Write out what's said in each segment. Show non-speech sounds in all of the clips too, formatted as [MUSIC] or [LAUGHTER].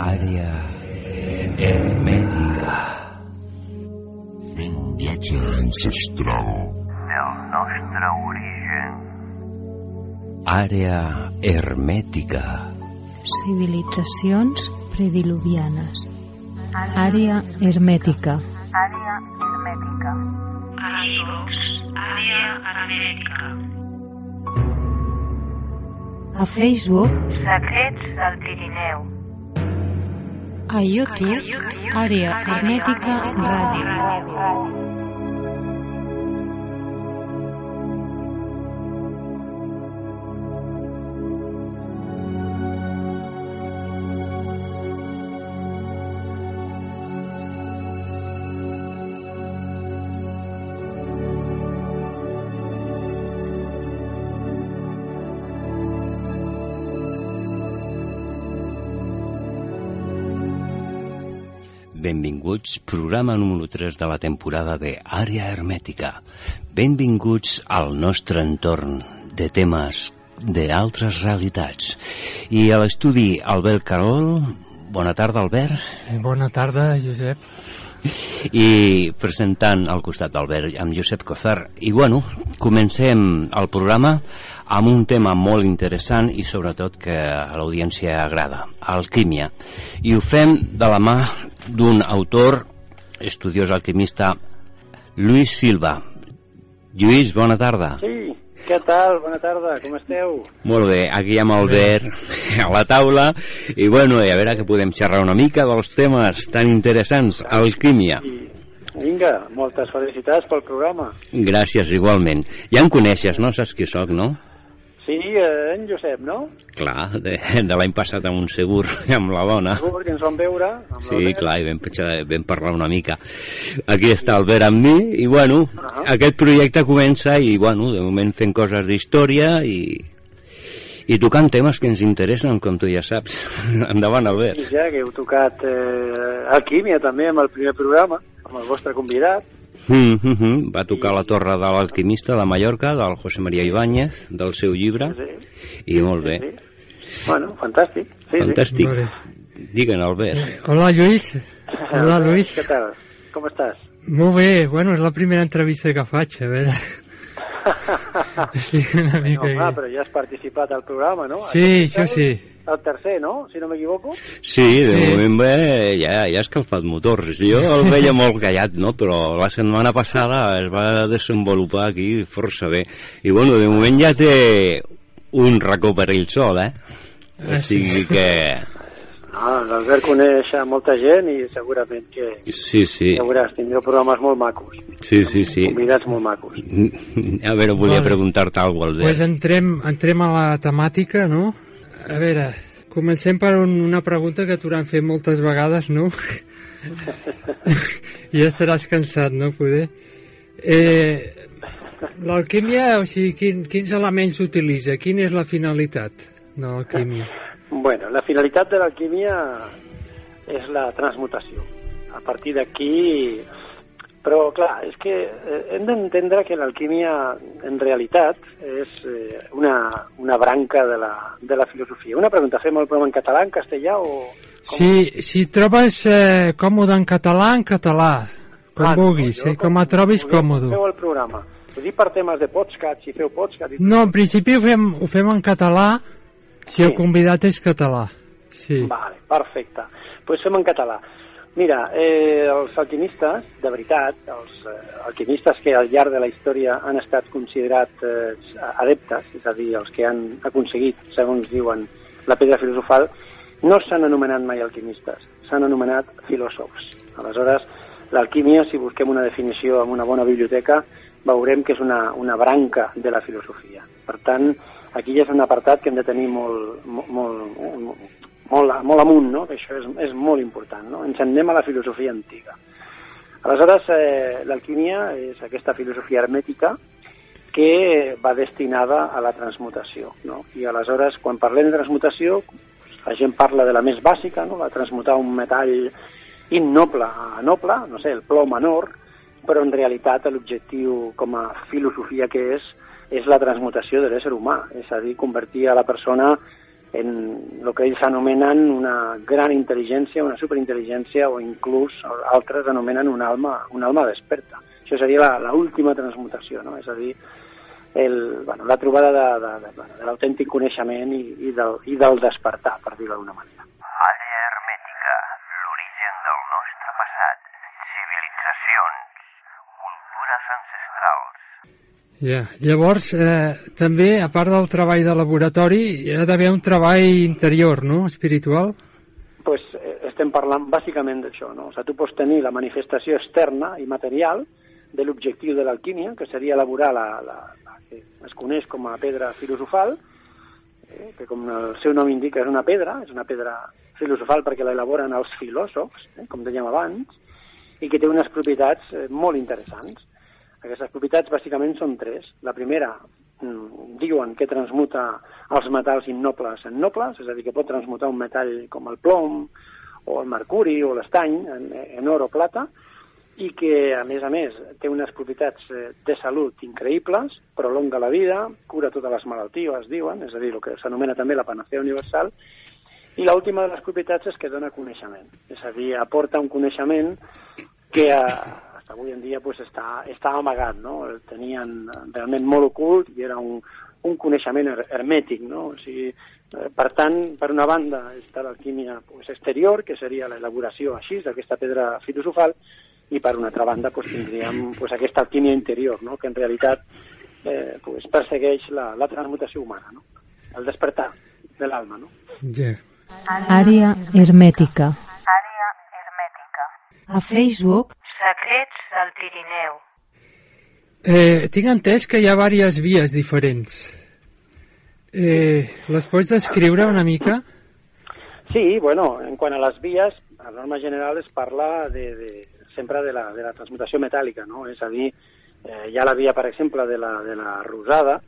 Àrea hermètica. Fent un viatge ancestral. El nostre origen. Àrea hermètica. Civilitzacions prediluvianes. Àrea hermètica. Àrea hermètica. Ivox, àrea hermètica. A Facebook, Secrets del Pirineu. A YouTube, Àrea hermètica ràdio. Benvinguts, programa número 3 de la temporada de Àrea Hermètica. Benvinguts al nostre entorn de temes d'altres realitats. I a l'estudi Albert Carol, bona tarda Albert, Bona tarda, Josep. i presentant al costat d'Albert amb Josep Cozar. I bueno, comencem el programa amb un tema molt interessant i sobretot que a l'audiència agrada, alquímia. I ho fem de la mà d'un autor, estudiós alquimista, Lluís Silva. Lluís, bona tarda. Sí, què tal? Bona tarda, com esteu? Molt bé, aquí amb Albert a la taula i bueno, i a veure que podem xerrar una mica dels temes tan interessants, alquímia. I vinga, moltes felicitats pel programa. Gràcies, igualment. Ja em coneixes, no? Saps qui sóc, no? Sí, eh, en Josep, no? Clar, de, de l'any passat amb un segur amb la dona. Segur que ens vam veure. Amb Sí, l'Albert. clar, i vam, vam parlar una mica. Aquí està Albert amb mi, i bueno, Ahà. aquest projecte comença i, bueno, de moment fent coses d'història i, i tocant temes que ens interessen, com tu ja saps. [LAUGHS] Endavant, Albert. I ja que heu tocat eh, alquímia també amb el primer programa, amb el vostre convidat. Mm -hmm. Va tocar la torre de l'alquimista de Mallorca, del José María Ibáñez, del seu llibre, Sí, i molt bé. sí. Bueno, fantàstic. Sí, Fantàstic. Bé. Diguen, Albert. Hola, Lluís. Sí. [LAUGHS] Hola, Luis. Què tal? Com estàs? Molt bé. Bueno, és la primera entrevista que faig, a veure. [LAUGHS] Sí, una No, mica... clar, però ja has participat al programa, no? Sí, això sí. El tercer, no? Si no m'equivoco. Sí, de Sí. moment bé, ja, ja ha escalfat motors. Jo el veia molt callat, no? Però la setmana passada es va desenvolupar aquí força bé. I bueno, de moment ja té un racó per ell sol, eh? O Ah, sí. sigui que... Ah, l'Albert coneix a molta gent i segurament que, Sí, sí, ja veuràs, tindreu programes molt macos, sí, sí, sí. convidats molt macos. [LAUGHS] A veure, volia preguntar-te alguna cosa, Pues Albert. entrem, entrem a la temàtica, no? A veure, comencem per un, una pregunta que t'hauran fet moltes vegades, no? [LAUGHS] ja estaràs cansat, no, poder? Eh, L'alquímia, o sigui, quin, quins elements s'utilitza? Quina és la finalitat de l'alquímia? Bueno, la finalitat de l'alquímia és la transmutació. A partir d'aquí... Però, clar, és que eh, hem d'entendre que l'alquímia, en realitat, és eh, una, una branca de la, de la filosofia. Una pregunta, fem el programa en català, en castellà o... com? Si, si trobes eh, còmode en català, en català, com Ah, no, vulguis, jo eh, com et trobis còmode. Feu el programa. Ho dic per temes de podcast, si feu podcast... i- No, en principi ho fem, ho fem en català, si el Sí. convidat és català. Sí. Vale, perfecte. Doncs pues fem en català. Mira, eh, els alquimistes, de veritat, els eh, alquimistes que al llarg de la història han estat considerats eh, adeptes, és a dir, els que han aconseguit, segons diuen, la pedra filosofal, no s'han anomenat mai alquimistes, s'han anomenat filòsofs. Aleshores, l'alquímia, si busquem una definició en una bona biblioteca, veurem que és una, una branca de la filosofia. Per tant, aquí ja és un apartat que hem de tenir molt, molt, molt, molt, molt amunt, no? que això és, és molt important. No? Ens en anem a la filosofia antiga. Aleshores, eh, l'alquímia és aquesta filosofia hermètica que va destinada a la transmutació. No? I aleshores, quan parlem de transmutació, la gent parla de la més bàsica, no? la transmutar un metall innoble a noble, no sé, el plom en or, però en realitat l'objectiu com a filosofia que és és la transmutació de l'ésser humà, és a dir, convertir a la persona en el que ells anomenen una gran intel·ligència, una superintel·ligència o inclús altres anomenen un alma, un alma desperta. Això seria l'última transmutació, no? és a dir, el, bueno, la trobada de, de, de, de, de l'autèntic coneixement i, i, del, i del despertar, per dir-ho d'alguna manera. Àrea hermètica, l'origen del nostre passat, civilitzacions, cultures ancestrals. Ja. Llavors, eh, també, a part del treball de laboratori, hi ha d'haver un treball interior, no?, espiritual. pues, eh, estem parlant bàsicament d'això, no? O sigui, tu pots tenir la manifestació externa i material de l'objectiu de l'alquímia, que seria elaborar la, la, la que es coneix com a pedra filosofal, eh, que com el seu nom indica és una pedra, és una pedra filosofal perquè la elaboren els filòsofs, eh, com dèiem abans, i que té unes propietats eh, molt interessants. Aquestes propietats bàsicament són tres. La primera, mm, diuen que transmuta els metalls innobles en nobles, és a dir, que pot transmutar un metall com el plom, o el mercuri, o l'estany, en, en or o plata, i que, a més a més, té unes propietats eh, de salut increïbles, prolonga la vida, cura totes les malalties, diuen, és a dir, el que s'anomena també la panacea universal, i l'última de les propietats és que dona coneixement, és a dir, aporta un coneixement que eh, fins avui en dia pues, està, està amagat, no? El tenien realment molt ocult i era un, un coneixement her hermètic, no? O sigui, eh, per tant, per una banda està l'alquímia pues, exterior, que seria l'elaboració així d'aquesta pedra filosofal, i per una altra banda pues, tindríem pues, aquesta alquímia interior, no? que en realitat eh, pues, persegueix la, la transmutació humana, no? el despertar de l'alma. No? Ja. Àrea hermètica. Àrea hermètica. A Facebook, Secrets del Pirineu. Eh, tinc entès que hi ha diverses vies diferents. Eh, les pots descriure una mica? Sí, bueno, en quant a les vies, a norma general es parla de, de, sempre de la, de la transmutació metàl·lica, no? És a dir, eh, hi ha la via, per exemple, de la, de la rosada,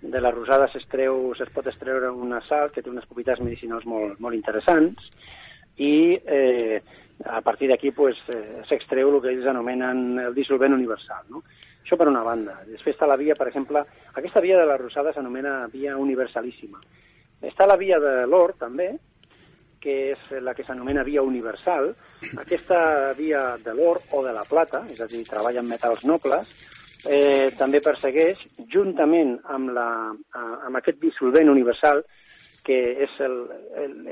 de la rosada s'estreu, es pot extreure una sal que té unes propietats medicinals molt, molt interessants i eh, a partir d'aquí pues, eh, el que ells anomenen el dissolvent universal. No? Això per una banda. Després està la via, per exemple, aquesta via de la rosada s'anomena via universalíssima. Està la via de l'or, també, que és la que s'anomena via universal. Aquesta via de l'or o de la plata, és a dir, treballa amb metalls nobles, eh, també persegueix, juntament amb, la, amb aquest dissolvent universal, que és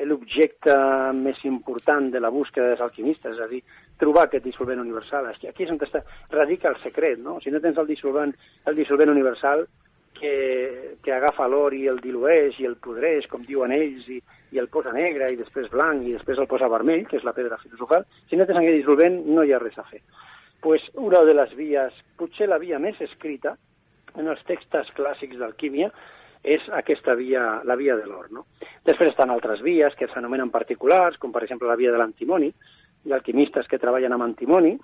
l'objecte més important de la búsqueda dels alquimistes, és a dir, trobar aquest dissolvent universal. Aquí és on està, radica el secret, no? Si no tens el dissolvent, el dissolvent universal que, que agafa l'or i el dilueix i el podreix, com diuen ells, i, i el posa negre i després blanc i després el posa vermell, que és la pedra filosofal, si no tens aquest dissolvent no hi ha res a fer. pues una de les vies, potser la via més escrita en els textos clàssics d'alquímia, és aquesta via, la via de l'or. No? Després estan altres vies que s'anomenen particulars, com per exemple la via de l'antimoni. Ha alquimistes que treballen amb antimoni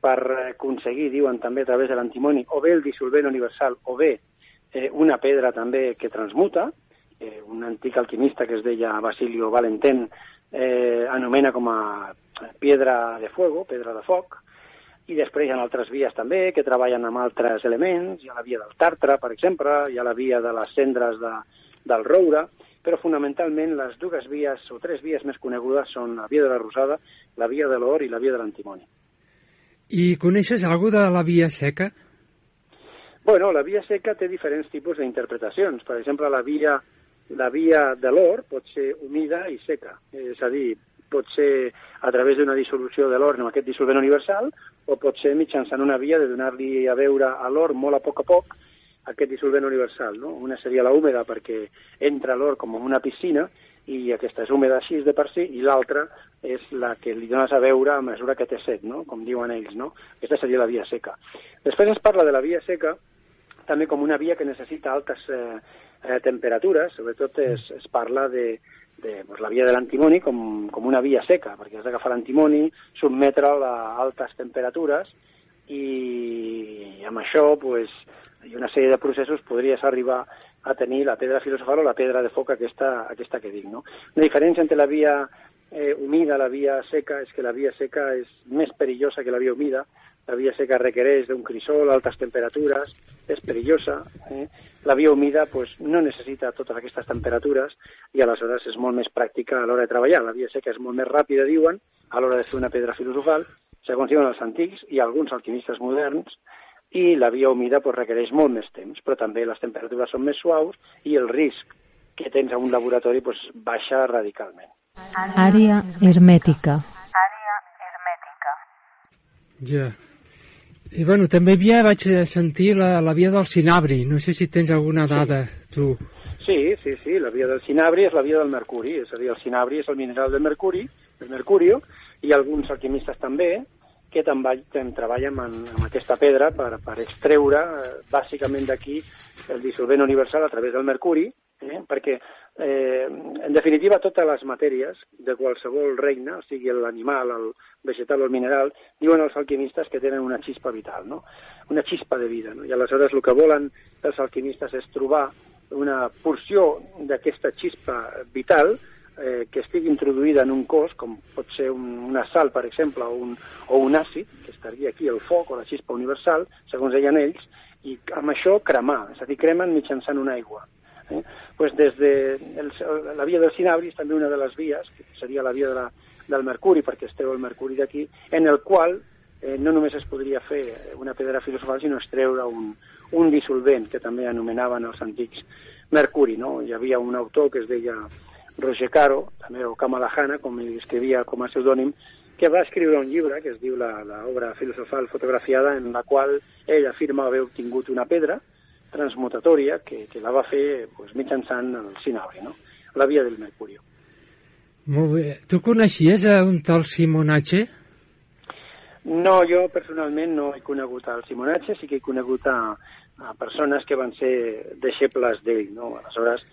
per eh, aconseguir, diuen també a través de l'antimoni, o bé el dissolvent universal o bé eh, una pedra també que transmuta. Eh, un antic alquimista que es deia Basilio Valentin eh, anomena com a piedra de fuego, pedra de foc, i després hi ha altres vies també que treballen amb altres elements, hi ha la via del tàrtra, per exemple, hi ha la via de les cendres de, del roure, però fonamentalment les dues vies o tres vies més conegudes són la via de la rosada, la via de l'or i la via de l'antimoni. I coneixes alguna de la via seca? Bueno, la via seca té diferents tipus d'interpretacions. Per exemple, la via, la via de l'or pot ser humida i seca, és a dir, pot ser a través d'una dissolució de l'or amb aquest dissolvent universal o pot ser mitjançant una via de donar-li a veure a l'or molt a poc a poc aquest dissolvent universal. No? Una seria la húmeda perquè entra l'or com en una piscina i aquesta és húmeda així de per si i l'altra és la que li dones a veure a mesura que té set, no? com diuen ells. No? Aquesta seria la via seca. Després es parla de la via seca també com una via que necessita altes eh, eh, temperatures, sobretot es, es parla de, de pues, la via de l'antimoni com, com una via seca, perquè has d'agafar l'antimoni, sotmetre'l a altes temperatures i amb això pues, i una sèrie de processos podries arribar a tenir la pedra filosofal o la pedra de foc aquesta, aquesta que dic. No? La diferència entre la via eh, humida i la via seca és que la via seca és més perillosa que la via humida, la via seca requereix d'un crisol, altes temperatures, és perillosa. Eh? La via humida pues, no necessita totes aquestes temperatures i aleshores és molt més pràctica a l'hora de treballar. La via seca és molt més ràpida, diuen, a l'hora de fer una pedra filosofal, segons diuen els antics i alguns alquimistes moderns, i la via humida pues, requereix molt més temps, però també les temperatures són més suaus i el risc que tens a un laboratori pues, baixa radicalment. Àrea hermètica. Àrea hermètica. Ja. I bueno, també havia, vaig sentir la, la via del Cinabri. No sé si tens alguna dada, tu. Sí, sí, sí, la via del cinabri és la via del mercuri, és a dir, el cinabri és el mineral del mercuri, del mercurio, i alguns alquimistes també, que també, també treballen amb, amb aquesta pedra per, per extreure eh, bàsicament d'aquí el dissolvent universal a través del mercuri, eh? perquè eh, en definitiva totes les matèries de qualsevol regne, o sigui l'animal, el vegetal o el mineral, diuen els alquimistes que tenen una xispa vital, no? una xispa de vida. No? I aleshores el que volen els alquimistes és trobar una porció d'aquesta xispa vital eh, que estigui introduïda en un cos, com pot ser un, una sal, per exemple, o un, o un àcid, que estaria aquí el foc o la xispa universal, segons deien ells, i amb això cremar, és a dir, cremen mitjançant una aigua. Eh? Pues des de el, la via del cinabri és també una de les vies, que seria la via de la, del mercuri, perquè es treu el mercuri d'aquí, en el qual eh, no només es podria fer una pedra filosofal, sinó extreure un, un dissolvent, que també anomenaven els antics mercuri. No? Hi havia un autor que es deia Roger Caro, també o Kamalahana, com escrivia com a pseudònim, que va escriure un llibre que es diu l'obra filosofal fotografiada en la qual ell afirma haver obtingut una pedra transmutatòria que, que la va fer pues, mitjançant el cinabri, no? la via del mercurio. Molt bé. Tu coneixies a un tal Simonatge? No, jo personalment no he conegut el Simonatge, sí que he conegut a, a persones que van ser deixebles d'ell, no? Aleshores,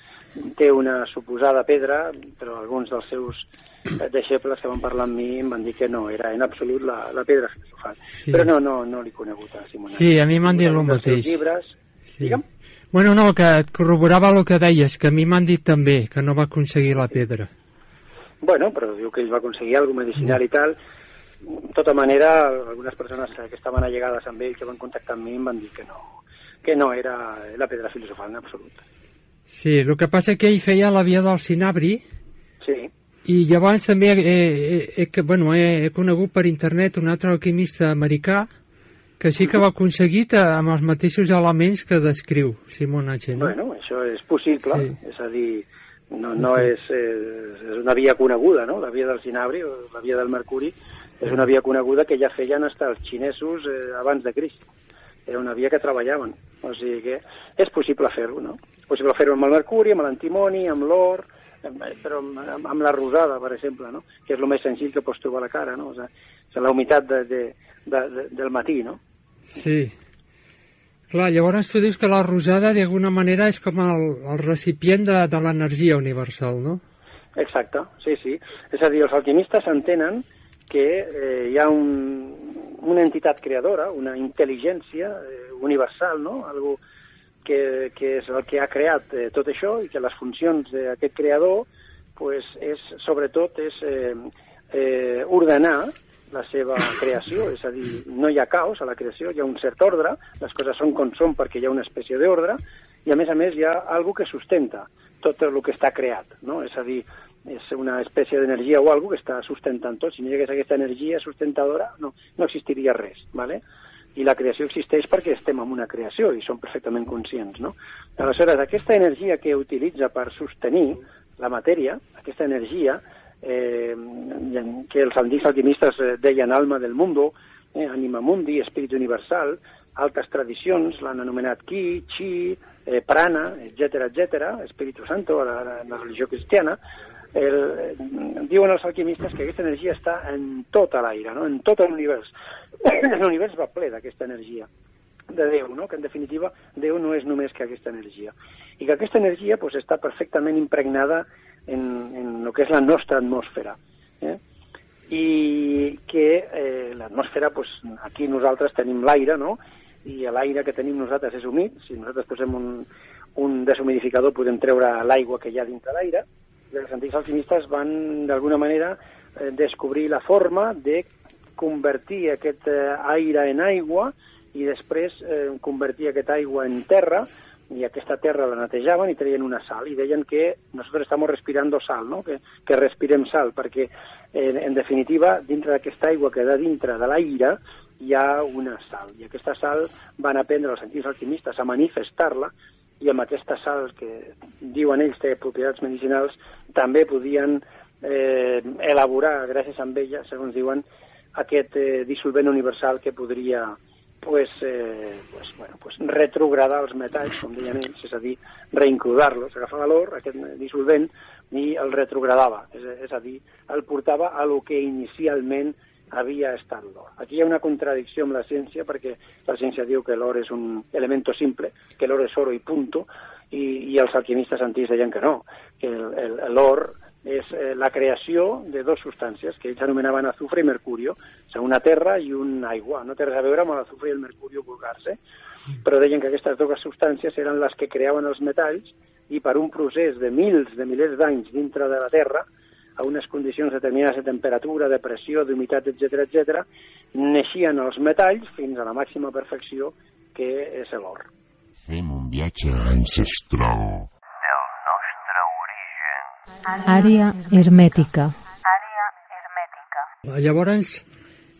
té una suposada pedra, però alguns dels seus eh, deixebles que van parlar amb mi em van dir que no, era en absolut la, la pedra filosofal. Sí. Però no, no, no l'he conegut a Simonatge. Sí, a mi m'han dit el mateix. Llibres, Sí. Digue'm. Bueno, no, que et corroborava el que deies, que a mi m'han dit també que no va aconseguir la pedra. Bueno, però diu que ell va aconseguir alguna medicinal i tal. De tota manera, algunes persones que estaven allegades amb ell, que van contactar amb mi, em van dir que no, que no era la pedra filosofal en absolut. Sí, el que passa que ell feia la via del Cinabri Sí, i llavors també he, he, he, que, bueno, he, he conegut per internet un altre alquimista americà que sí que va aconseguir eh, amb els mateixos elements que descriu Simon H. No? bueno, això és possible, Sí. és a dir, no, no Sí. és, és, és una via coneguda, no?, la via del Cinabri o la via del Mercuri, és una via coneguda que ja feien fins els xinesos eh, abans de Crist. Era una via que treballaven, o sigui que és possible fer-ho, no? És possible fer-ho amb el mercuri, amb l'antimoni, amb l'or, però amb, amb, amb la rosada, per exemple, no? que és el més senzill que pots trobar a la cara, no? o sigui, la humitat de, de, de, de, del matí, no? Sí. Clar, llavors tu dius que la rosada d'alguna manera és com el, el recipient de, de l'energia universal, no? Exacte, sí, sí. És a dir, els alquimistes entenen que eh, hi ha un, una entitat creadora, una intel·ligència eh, universal, no? Algo que, que és el que ha creat eh, tot això i que les funcions d'aquest creador pues, és, sobretot és eh, eh, ordenar la seva creació, és a dir, no hi ha caos a la creació, hi ha un cert ordre, les coses són com són perquè hi ha una espècie d'ordre, i a més a més hi ha algo que sustenta tot el que està creat, no? És a dir, és una espècie d'energia o algo que està sustentant tot. Si no hi hagués aquesta energia sustentadora, no, no existiria res, ¿vale? I la creació existeix perquè estem en una creació i som perfectament conscients, no? Aleshores, aquesta energia que utilitza per sostenir la matèria, aquesta energia eh, que els antics alquimistes eh, deien alma del mundo, eh, anima mundi, espírit universal, altres tradicions l'han anomenat Ki, Chi, eh, Prana, etc etc, Espíritu Santo, la, a la religió cristiana, el, eh, diuen els alquimistes que aquesta energia està en tot l'aire, no? en tot l'univers. [COUGHS] L'univers va ple d'aquesta energia de Déu, no? que en definitiva Déu no és només que aquesta energia. I que aquesta energia pues, està perfectament impregnada en, en el que és la nostra atmosfera. Eh? I que eh, l'atmosfera, pues, aquí nosaltres tenim l'aire, no? i l'aire que tenim nosaltres és humit, si nosaltres posem un, un deshumidificador podem treure l'aigua que hi ha dintre l'aire, els antics alquimistes van d'alguna manera eh, descobrir la forma de convertir aquest eh, aire en aigua i després eh, convertir aquesta aigua en terra i aquesta terra la netejaven i treien una sal i deien que nosotros estamos respirando sal, no? que, que respirem sal, perquè en, en definitiva dintre d'aquesta aigua que de dintre de l'aire hi ha una sal i aquesta sal van aprendre els antics alquimistes a manifestar-la i amb aquesta sal que diuen ells té propietats medicinals també podien eh, elaborar gràcies a ella, segons diuen, aquest eh, dissolvent universal que podria pues, eh, pues, bueno, pues retrogradar els metalls, com deien ells, és a dir, reincludar-los, agafava l'or, aquest dissolvent, i el retrogradava, és, és a dir, el portava a lo que inicialment havia estat l'or. Aquí hi ha una contradicció amb la ciència, perquè la ciència diu que l'or és un elemento simple, que l'or és oro i punto, i, i els alquimistes antics deien que no, que l'or és eh, la creació de dues substàncies que ells anomenaven azufre i mercurio, o una terra i un aigua. No té res a veure amb l'azufre i el mercurio vulgar-se, però deien que aquestes dues substàncies eren les que creaven els metalls i per un procés de mils de milers d'anys dintre de la Terra, a unes condicions determinades de temperatura, de pressió, d'humitat, etc etc, neixien els metalls fins a la màxima perfecció que és l'or. Fem un viatge ancestral. Àrea hermètica. Àrea hermètica. Llavors,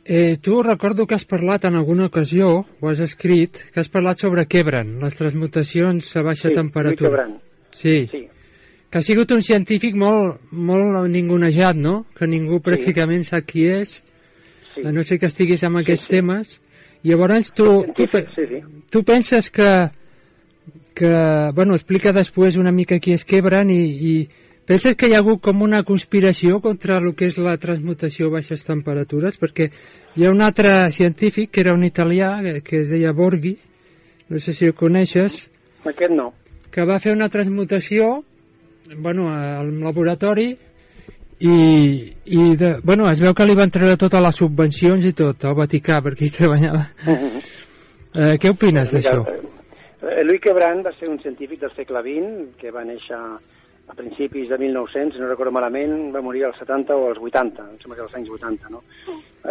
eh, tu recordo que has parlat en alguna ocasió, ho has escrit, que has parlat sobre Quebran, les transmutacions a baixa Sí, temperatura. Quebran. Sí. Sí, Que ha sigut un científic molt, molt ningunejat, no? Que ningú pràcticament sap qui és, sí. a no sé que estiguis amb aquests temes. I llavors tu, tu, Sí, sí. tu penses que, que, bueno, explica després una mica qui és Quebran i, i penses que hi ha hagut com una conspiració contra el que és la transmutació a baixes temperatures? Perquè hi ha un altre científic, que era un italià, que- que es deia Borghi, no sé si el coneixes, Aquest no. que va fer una transmutació bueno, al laboratori i, i de, bueno, es veu que li van treure totes les subvencions i tot al Vaticà perquè hi treballava. [LAUGHS] Eh, què opines d'això? Eh, Louis Quebran va ser un científic del segle XX que va néixer a principis de 1900, si no recordo malament, va morir als 70 o als 80, em sembla que als anys 80, no?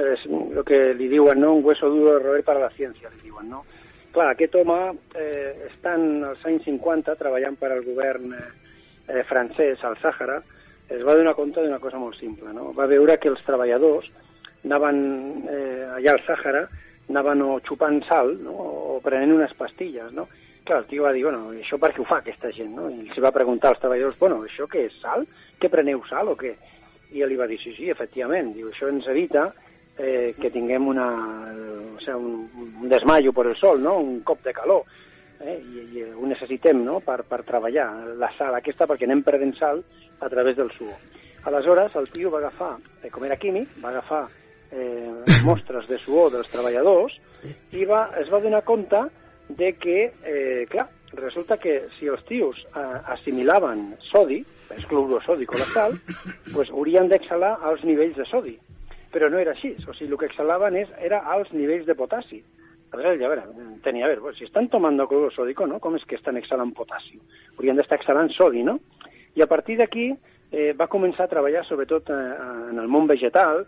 És el que li diuen, no? Un hueso duro de roer para la ciència, li diuen, no? Clar, aquest home, eh, estant als anys 50 treballant per al govern eh, eh, francès al Sàhara, es va donar compte d'una cosa molt simple, no? Va veure que els treballadors anaven eh, allà al Sàhara, anaven o xupant sal, no? o prenent unes pastilles, no? Clar, el tio va dir, bueno, això per què ho fa aquesta gent, no? I els va preguntar als treballadors, bueno, això què és, sal? Que preneu sal o què? I ell li va dir, sí, sí, efectivament, diu, això ens evita eh, que tinguem una, o sigui, un, un desmaio per el sol, no? Un cop de calor. Eh? I, I ho necessitem, no?, per, per treballar la sal aquesta, perquè anem perdent sal a través del suor. Aleshores, el tio va agafar, eh, com era químic, va agafar eh, mostres de suor dels treballadors i va, es va donar compte de que, eh, clar, resulta que si els tios eh, assimilaven sodi, és clorosòdic o la sal, pues haurien d'exhalar als nivells de sodi. Però no era així, o sigui, el que exhalaven és, era als nivells de potassi. Aleshores, a veure, tenia a veure, pues, si estan tomando cloruro sódico, ¿no? Com és que estan exhalant potassi? Haurien d'estar exhalant sodi, no? I a partir d'aquí eh, va començar a treballar sobretot eh, en el món vegetal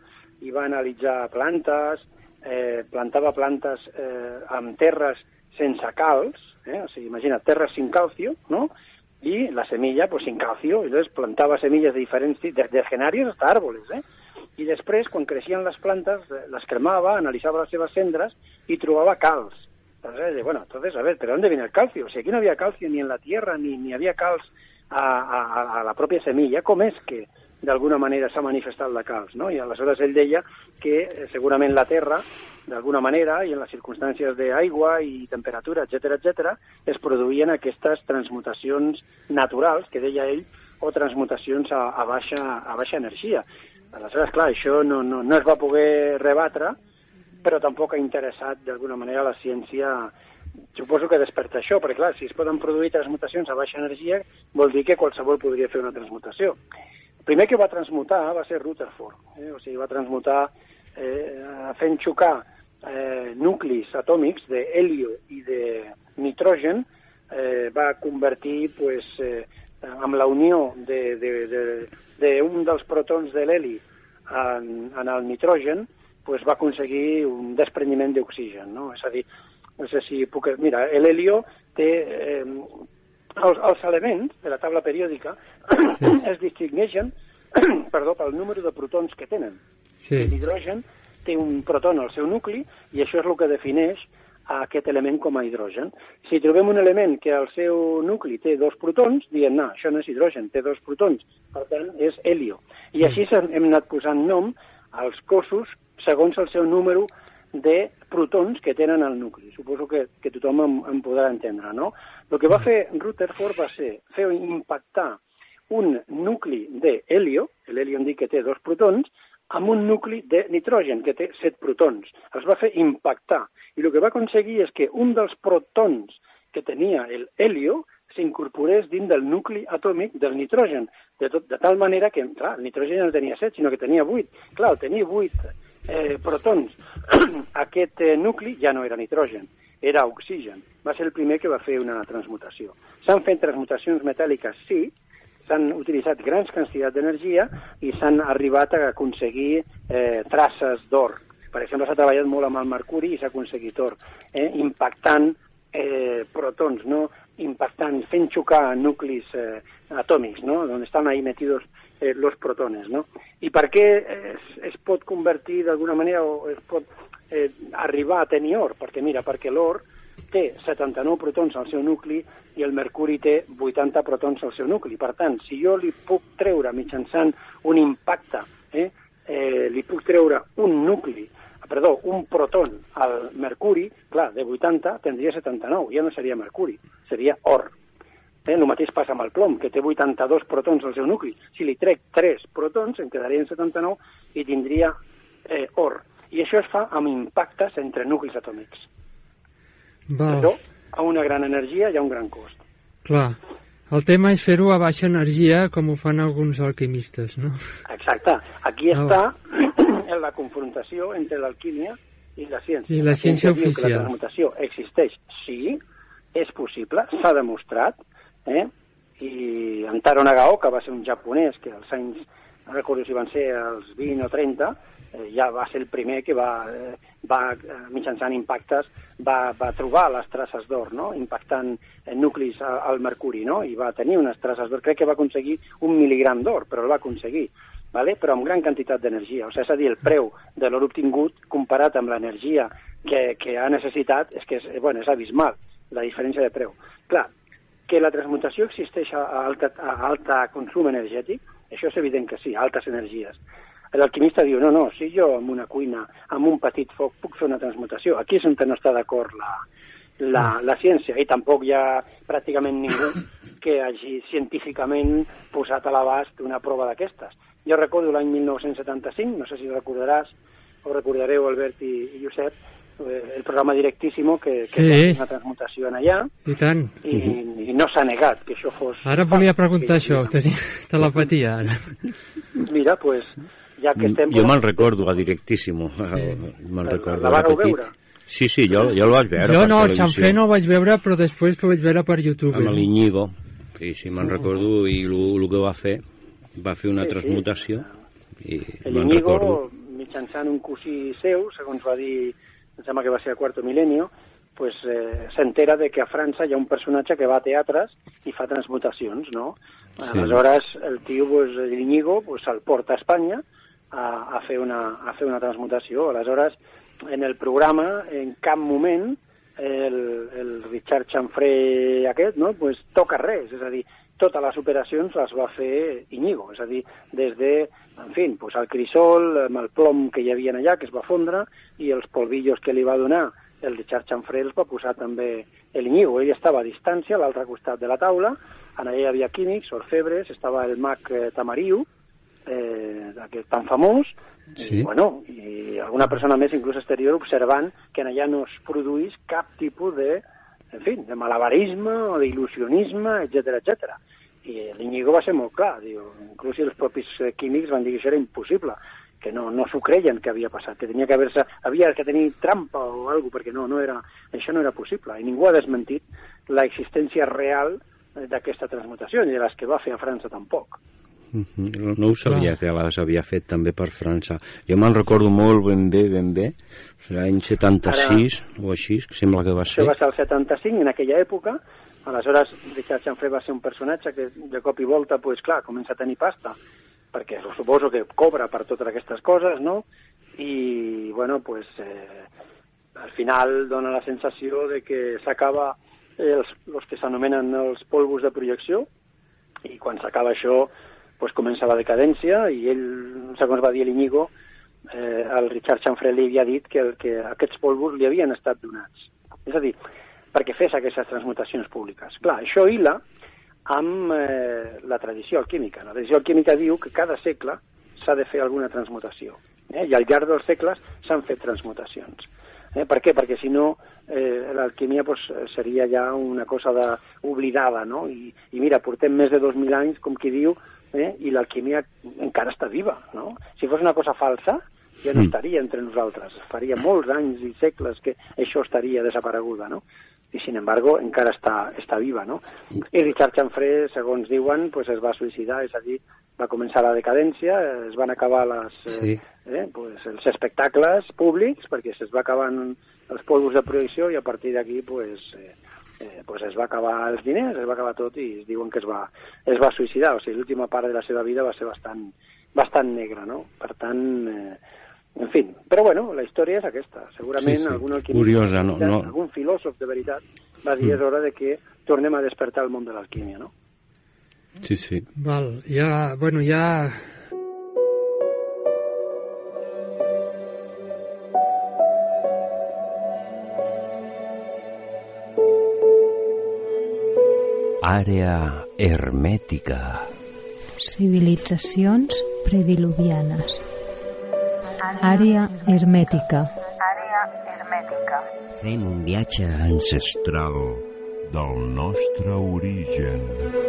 i va analitzar plantes, eh, plantava plantes eh, amb terres sense calç, eh? o sigui, imagina, terres sin calcio, ¿no? Y la semilla, pues sin calcio, entonces plantava semillas de diferents tipos, desde genarios hasta árboles, ¿eh? I després, quan creixien les plantes, eh, les cremava, analitzava les seves cendres i trobava calç. Entonces, bueno, entonces, a ver, ¿pero dónde viene el calcio? Si aquí no había calcio ni en la tierra, ni, ni había calç a, a, a la pròpia semilla, com és que d'alguna manera s'ha manifestat la calç, no? I aleshores ell deia que eh, segurament la Terra, d'alguna manera, i en les circumstàncies d'aigua i temperatura, etc etc, es produïen aquestes transmutacions naturals, que deia ell, o transmutacions a, a, baixa, a baixa energia. Aleshores, clar, això no, no, no es va poder rebatre, però tampoc ha interessat d'alguna manera la ciència suposo que desperta això, perquè clar, si es poden produir transmutacions a baixa energia, vol dir que qualsevol podria fer una transmutació. Primer que va transmutar va ser Rutherford, eh? o sigui, va transmutar eh, fent xocar eh, nuclis atòmics de helio i de nitrogen, eh, va convertir pues, eh, amb la unió d'un de, de, de, de un dels protons de l'heli en, en el nitrogen, pues, va aconseguir un desprendiment d'oxigen. No? És a dir, no sé si puc... Mira, l'helio té... Eh, els, els elements de la taula periòdica sí. [CLEARS THROAT] es distingeixen [CLEARS THROAT] perdó, pel número de protons que tenen. Sí. L'hidrogen té un proton al seu nucli i això és el que defineix a aquest element com a hidrogen. Si trobem un element que al seu nucli té dos protons, diem, no, això no és hidrogen, té dos protons, per tant, és helio. I així hem anat posant nom als cossos segons el seu número de protons que tenen al nucli. Suposo que, que tothom em, em podrà entendre, no? El que va fer Rutherford va ser fer impactar un nucli de helio, l'helio hem dit que té dos protons, amb un nucli de nitrogen, que té set protons. Els va fer impactar. I el que va aconseguir és que un dels protons que tenia el helio s'incorporés dins del nucli atòmic del nitrogen, de, tot, de tal manera que, clar, el nitrogen no tenia set, sinó que tenia vuit. Clar, al tenir vuit eh, protons, [CLEARS THROAT] aquest eh, nucli ja no era nitrogen, era oxigen. Va ser el primer que va fer una transmutació. S'han fet transmutacions metàl·liques, sí, s'han utilitzat grans quantitats d'energia i s'han arribat a aconseguir eh, traces d'or. Per exemple, s'ha treballat molt amb el mercuri i s'ha aconseguit or, eh, impactant eh, protons, no? impactant, fent xocar nuclis eh, atòmics, no? on estan ahí metidos eh, protones. No? I per què es, es pot convertir d'alguna manera o es pot eh, arribar a tenir or? Perquè mira, perquè l'or té 79 protons al seu nucli i el mercuri té 80 protons al seu nucli. Per tant, si jo li puc treure mitjançant un impacte, eh, eh, li puc treure un nucli, perdó, un proton al mercuri, clar, de 80 tindria 79, ja no seria mercuri, seria or. Eh, el mateix passa amb el plom, que té 82 protons al seu nucli. Si li trec 3 protons, em quedarien 79 i tindria eh, or. I això es fa amb impactes entre nuclis atòmics. Val. Però a una gran energia hi ha un gran cost. Clar. El tema és fer-ho a baixa energia, com ho fan alguns alquimistes, no? Exacte. Aquí Ah. està en [CLEARS THROAT] la confrontació entre l'alquímia i la ciència. I la ciència diu que oficial. La transmutació existeix, sí, és possible, s'ha demostrat, eh? i Antaro Nagao, que va ser un japonès que als anys, no recordo si van ser els 20 o 30, eh, ja va ser el primer que va, eh, va eh, mitjançant impactes, va, va trobar les traces d'or, no? impactant eh, nuclis al mercuri, no? i va tenir unes traces d'or. Crec que va aconseguir un mil·ligram d'or, però el va aconseguir, vale? però amb gran quantitat d'energia. O sigui, és a dir, el preu de l'or obtingut comparat amb l'energia que, que ha necessitat és que és, eh, bueno, és abismal, la diferència de preu. Clar, que la transmutació existeix a alta, a alta consum energètic, això és evident que sí, altes energies. L'alquimista diu, no, no, si jo amb una cuina, amb un petit foc, puc fer una transmutació. Aquí és on no està d'acord la, la, la ciència, i tampoc hi ha pràcticament ningú que hagi científicament posat a l'abast una prova d'aquestes. Jo recordo l'any 1975, no sé si recordaràs, o recordareu, Albert i, i Josep, eh, el programa Directíssimo, que, que Sí. va una transmutació en allà, I tant. i, i no s'ha negat que això fos... Ara volia preguntar Sí, això, tenia telepatia ara. Mira, pues, ja que estem... Jo me'n recordo, a directíssimo. Me'n La- recordo la petit. veure? Sí, sí, jo, jo el vaig veure Jo no, el xamfré no el vaig veure, però després ho vaig veure per YouTube. Amb l'Iñigo. Sí, sí, me'n recordo, i el que va fer, va fer una Sí, sí. transmutació, i El me'n recordo. Mitjançant un cosí seu, segons va dir, em sembla que va ser a Quarto Milenio, pues, eh, s'entera de que a França hi ha un personatge que va a teatres i fa transmutacions, no? Sí. Aleshores, el tio, pues, l'Iñigo, pues, se'l porta a Espanya a, a, fer una, a fer una transmutació. Aleshores, en el programa, en cap moment, el, el Richard Chanfré aquest, no?, pues, toca res, és a dir, totes les operacions les va fer Iñigo, és a dir, des de, en fi, pues, el crisol, amb el plom que hi havia allà, que es va fondre, i els polvillos que li va donar el Richard Chanfré els va posar també l'Iñigo. Ell estava a distància, a l'altre costat de la taula, en allà hi havia químics, orfebres, estava el mag eh, Tamariu, eh, aquest tan famós, Sí. i, bueno, i alguna persona més, inclús exterior, observant que en allà no es produís cap tipus de, en fi, de malabarisme o d'il·lusionisme, etc etc. I l'Iñigo va ser molt clar, diu, inclús els propis eh, químics van dir que això era impossible, que no, no s'ho creien que havia passat, que tenia que haver-se, havia que tenir trampa o alguna perquè no, no era, això no era possible. I ningú ha desmentit la existència real eh, d'aquesta transmutació, ni de les que va fer a França tampoc. Mhm, No ho sabia que les havia fet també per França. Jo me'n recordo molt ben bé, ben bé, l'any 76 o així, que sembla que va Això ser. va ser el 75, en aquella època. Aleshores, Richard Chanfrey va ser un personatge que de cop i volta, pues, clar, comença a tenir pasta, perquè suposo que cobra per totes aquestes coses, no? I, bueno, pues, eh, al final dona la sensació de que s'acaba els, els que s'anomenen els polvos de projecció, i quan s'acaba això, pues, comença la decadència, i ell, segons va dir l'Iñigo, eh, el Richard Chanfrey li havia dit que, el, que aquests polvos li havien estat donats. És a dir, perquè fes aquestes transmutacions públiques. Clar, això hila amb eh, la tradició alquímica. La tradició alquímica diu que cada segle s'ha de fer alguna transmutació. Eh? I al llarg dels segles s'han fet transmutacions. Eh? Per què? Perquè si no eh, l'alquímia pues, seria ja una cosa de, oblidada, no? I, I mira, portem més de 2.000 anys, com qui diu, eh? i l'alquímia encara està viva, no? Si fos una cosa falsa, ja no Mm. estaria entre nosaltres. Faria molts anys i segles que això estaria desapareguda, no? I, sin embargo, encara està, està viva, no? I Richard Chanfrey, segons diuen, pues es va suïcidar, és a dir, va començar la decadència, es van acabar les, eh, Sí. eh, pues, els espectacles públics, perquè se'ls va acabant els polvos de projecció i a partir d'aquí pues, eh, eh, pues es va acabar els diners, es va acabar tot i es diuen que es va, es va suïcidar. O sigui, l'última part de la seva vida va ser bastant, bastant negra, no? Per tant, eh, en fi, però bueno, la història és aquesta. Segurament Sí, sí. algun alquimista, Curiosa, no- no- algun filòsof de veritat va dir és hora de que tornem a despertar el món de l'alquímia, no? Sí, sí. Val, ja, bueno, ja... Àrea hermètica. Civilitzacions prediluvianes. Àrea hermètica. Àrea hermètica. Fem un viatge ancestral. del nostre origen.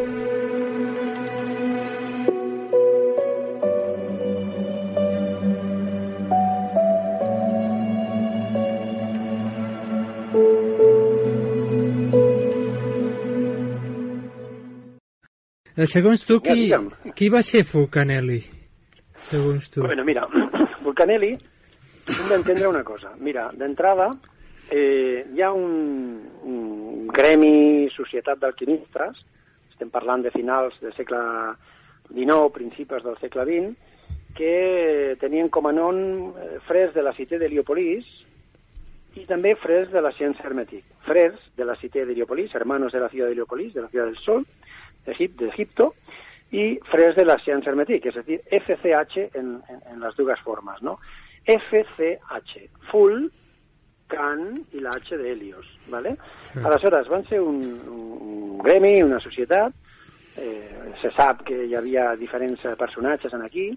Segons tu, Ja, qui, digue'm. qui va ser Fulcanelli? Segons tu. Bueno, mira, [CLEARS THROAT] Vulcanelli, hem d'entendre una cosa. Mira, d'entrada, eh, hi ha un, un gremi, societat d'alquimistes, estem parlant de finals del segle XIX, principis del segle XX, que tenien com a nom eh, frers de la cité d'Heliopolis i també frers de la ciència hermètic. Frers de la cité d'Heliopolis, hermanos de la ciudad de Heliopolis, de la ciudad del sol, d'Egip- d'Egipto, i frers de la ciència hermètic, és a dir, FCH en, en, en les dues formes, no? FCH, full, can i la H d'Helios, ¿vale? Aleshores, van ser un, un, un gremi, una societat, eh, se sap que hi havia diferents personatges en aquí,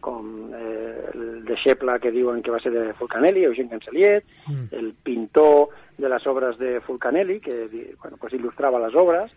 com eh, el deixeble que diuen que va ser de Fulcanelli, Eugene Canceliet, Mm. el pintor de les obres de Fulcanelli, que bueno, pues il·lustrava les obres,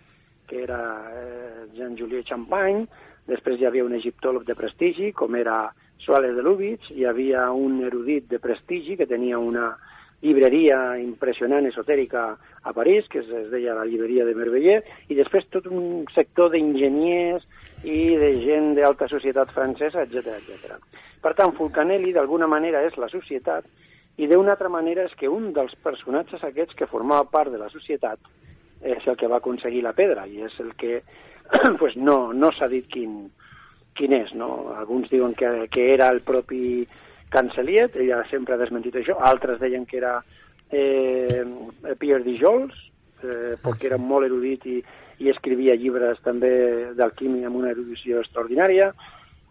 que era eh, Jean-Juliet Champagne, després hi havia un egiptòleg de prestigi, com era Suárez de Lubitsch, hi havia un erudit de prestigi que tenia una llibreria impressionant, esotèrica, a París, que es, es deia la llibreria de Merveiller, i després tot un sector d'enginyers i de gent d'alta societat francesa, etc etc. Per tant, Fulcanelli, d'alguna manera, és la societat, i d'una altra manera és que un dels personatges aquests que formava part de la societat és el que va aconseguir la pedra i és el que [CLEARS THROAT] pues no, no s'ha dit quin, quin és. No? Alguns diuen que, que era el propi Canceliet, ella sempre ha desmentit això, altres deien que era eh, Pierre Dijols, eh, perquè era molt erudit i, i escrivia llibres també d'alquímia amb una erudició extraordinària,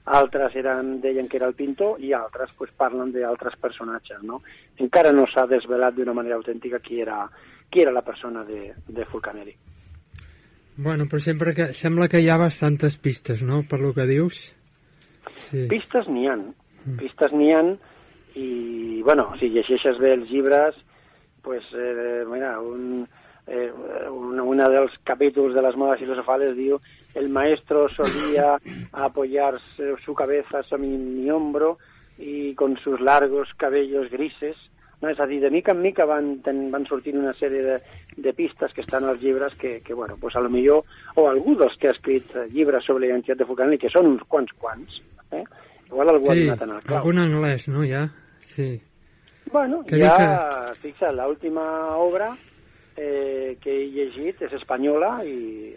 altres eren, deien que era el pintor i altres pues, parlen d'altres personatges. No? Encara no s'ha desvelat d'una manera autèntica qui era, qui era la persona de, de Fulcanelli. Bueno, però sempre que, sembla que hi ha bastantes pistes, no?, per lo que dius. Sí. Pistes n'hi han, pistes n'hi han i, bueno, si llegeixes bé els llibres, pues, eh, mira, un, eh, un, una dels capítols de les modes filosofales diu el maestro solía [COUGHS] apoyar su cabeza sobre mi, mi hombro y con sus largos cabellos grises No? És a dir, de mica en mica van, ten, van sortint una sèrie de, de pistes que estan als llibres que, que bueno, pues a lo millor, o algú dels que ha escrit llibres sobre la identitat de Fulcanelli, que són uns quants quants, eh? igual algú ha Sí, donat en el clau. algun anglès, no, ja? Sí. Bueno, Que ja, dic fixa't, l'última obra eh, que he llegit és espanyola i,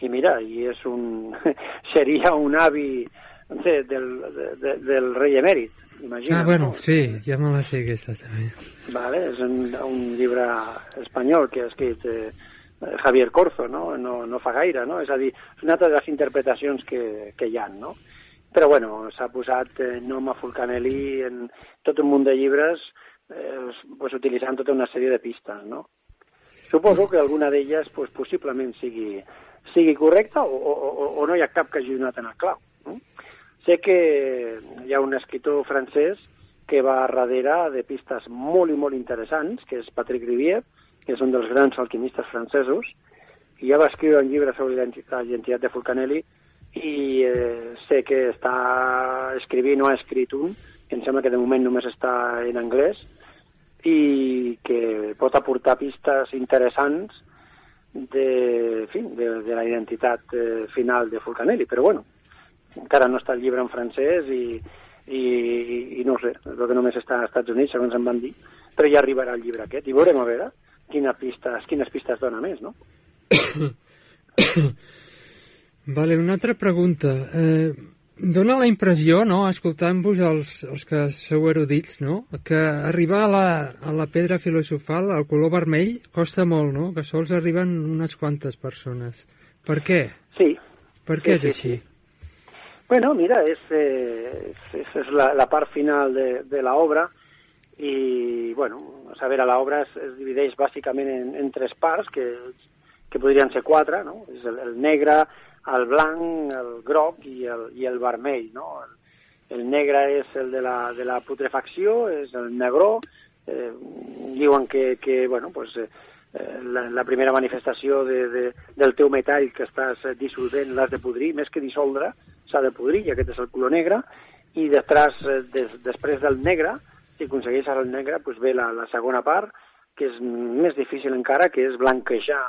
i mira, i és un... [LAUGHS] seria un avi de, del, de, de, del rei emèrit, imagina't. Ah, bueno, no? sí, ja me la sé aquesta també. Vale, és un, un llibre espanyol que ha escrit eh, Javier Corzo, no? no? No fa gaire, no? És a dir, és una altra de les interpretacions que, que hi ha, no? Però, bueno, s'ha posat eh, nom a Fulcanelli en tot un munt de llibres eh, pues, utilitzant tota una sèrie de pistes, no? Suposo que alguna d'elles pues, possiblement sigui, sigui correcta o, o, o, o no hi ha cap que hagi donat en el clau. Sé que hi ha un escriptor francès que va darrere de pistes molt i molt interessants, que és Patrick Rivière, que és un dels grans alquimistes francesos, i ja va escriure un llibre sobre la identitat de Fulcanelli i eh, sé que està escrivint o ha escrit un, que em sembla que de moment només està en anglès, i que pot aportar pistes interessants de, en fi, de, de la identitat eh, final de Fulcanelli, però bueno, encara no està el llibre en francès i, i, i no ho sé, veu que només està als Estats Units, segons em van dir, però ja arribarà el llibre aquest i veurem a veure quines pistes, quines pistes dona més, no? [COUGHS] Vale, una altra pregunta. Eh, dona la impressió, no, escoltant-vos els, els que sou erudits, no?, que arribar a la, a la pedra filosofal, al color vermell, costa molt, no?, que sols arriben unes quantes persones. Per què? Sí. Per què Sí, és sí, així? Bueno, mira, és, eh, és, és la, la part final de, de l'obra i, bueno, a veure, l'obra es, es divideix bàsicament en, en tres parts, que, que podrien ser quatre, no? És el, el negre, el blanc, el groc i el, i el vermell, no? El, el negre és el de la, de la putrefacció, és el negró, eh, diuen que, que bueno, pues, eh, la, la primera manifestació de, de, del teu metall que estàs dissolvent l'has de podrir, més que dissoldre, s'ha de podrir, i aquest és el color negre, i després, eh, des, després del negre, si aconsegueixes el negre, doncs ve la, la segona part, que és més difícil encara, que és blanquejar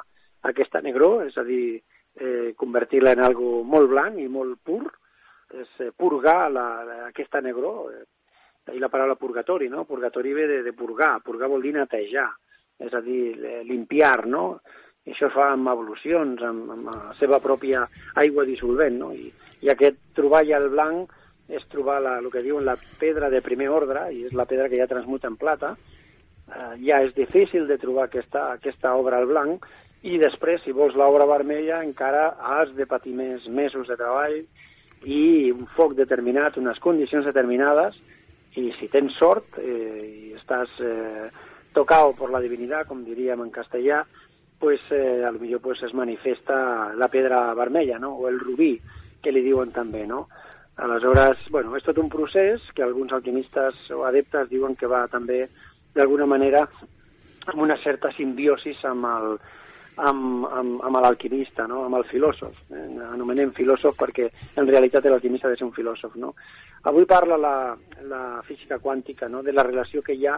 aquesta negró, és a dir, eh, convertir-la en algo molt blanc i molt pur, és eh, purgar la, la, aquesta negró, eh, i la paraula purgatori, no? Purgatori ve de, de purgar, purgar vol dir netejar, és a dir, eh, limpiar, no? I això es fa amb evolucions, amb, amb la seva pròpia aigua dissolvent, no? I, i aquest trobar ja el blanc és trobar la, el que diuen la pedra de primer ordre, i és la pedra que ja transmuta en plata, eh, ja és difícil de trobar aquesta, aquesta obra al blanc, i després, si vols l'obra vermella, encara has de patir més mesos de treball i un foc determinat, unes condicions determinades, i si tens sort eh, i estàs eh, tocado por la divinitat, com diríem en castellà, pues eh, a pues, es manifesta la pedra vermella, no? o el rubí, que li diuen també, no? Aleshores, bueno, és tot un procés que alguns alquimistes o adeptes diuen que va també, d'alguna manera, amb una certa simbiosis amb el, amb, amb, amb l'alquimista, no? amb el filòsof. Eh? Anomenem filòsof perquè en realitat l'alquimista ha de ser un filòsof. No? Avui parla la, la física quàntica no? de la relació que hi ha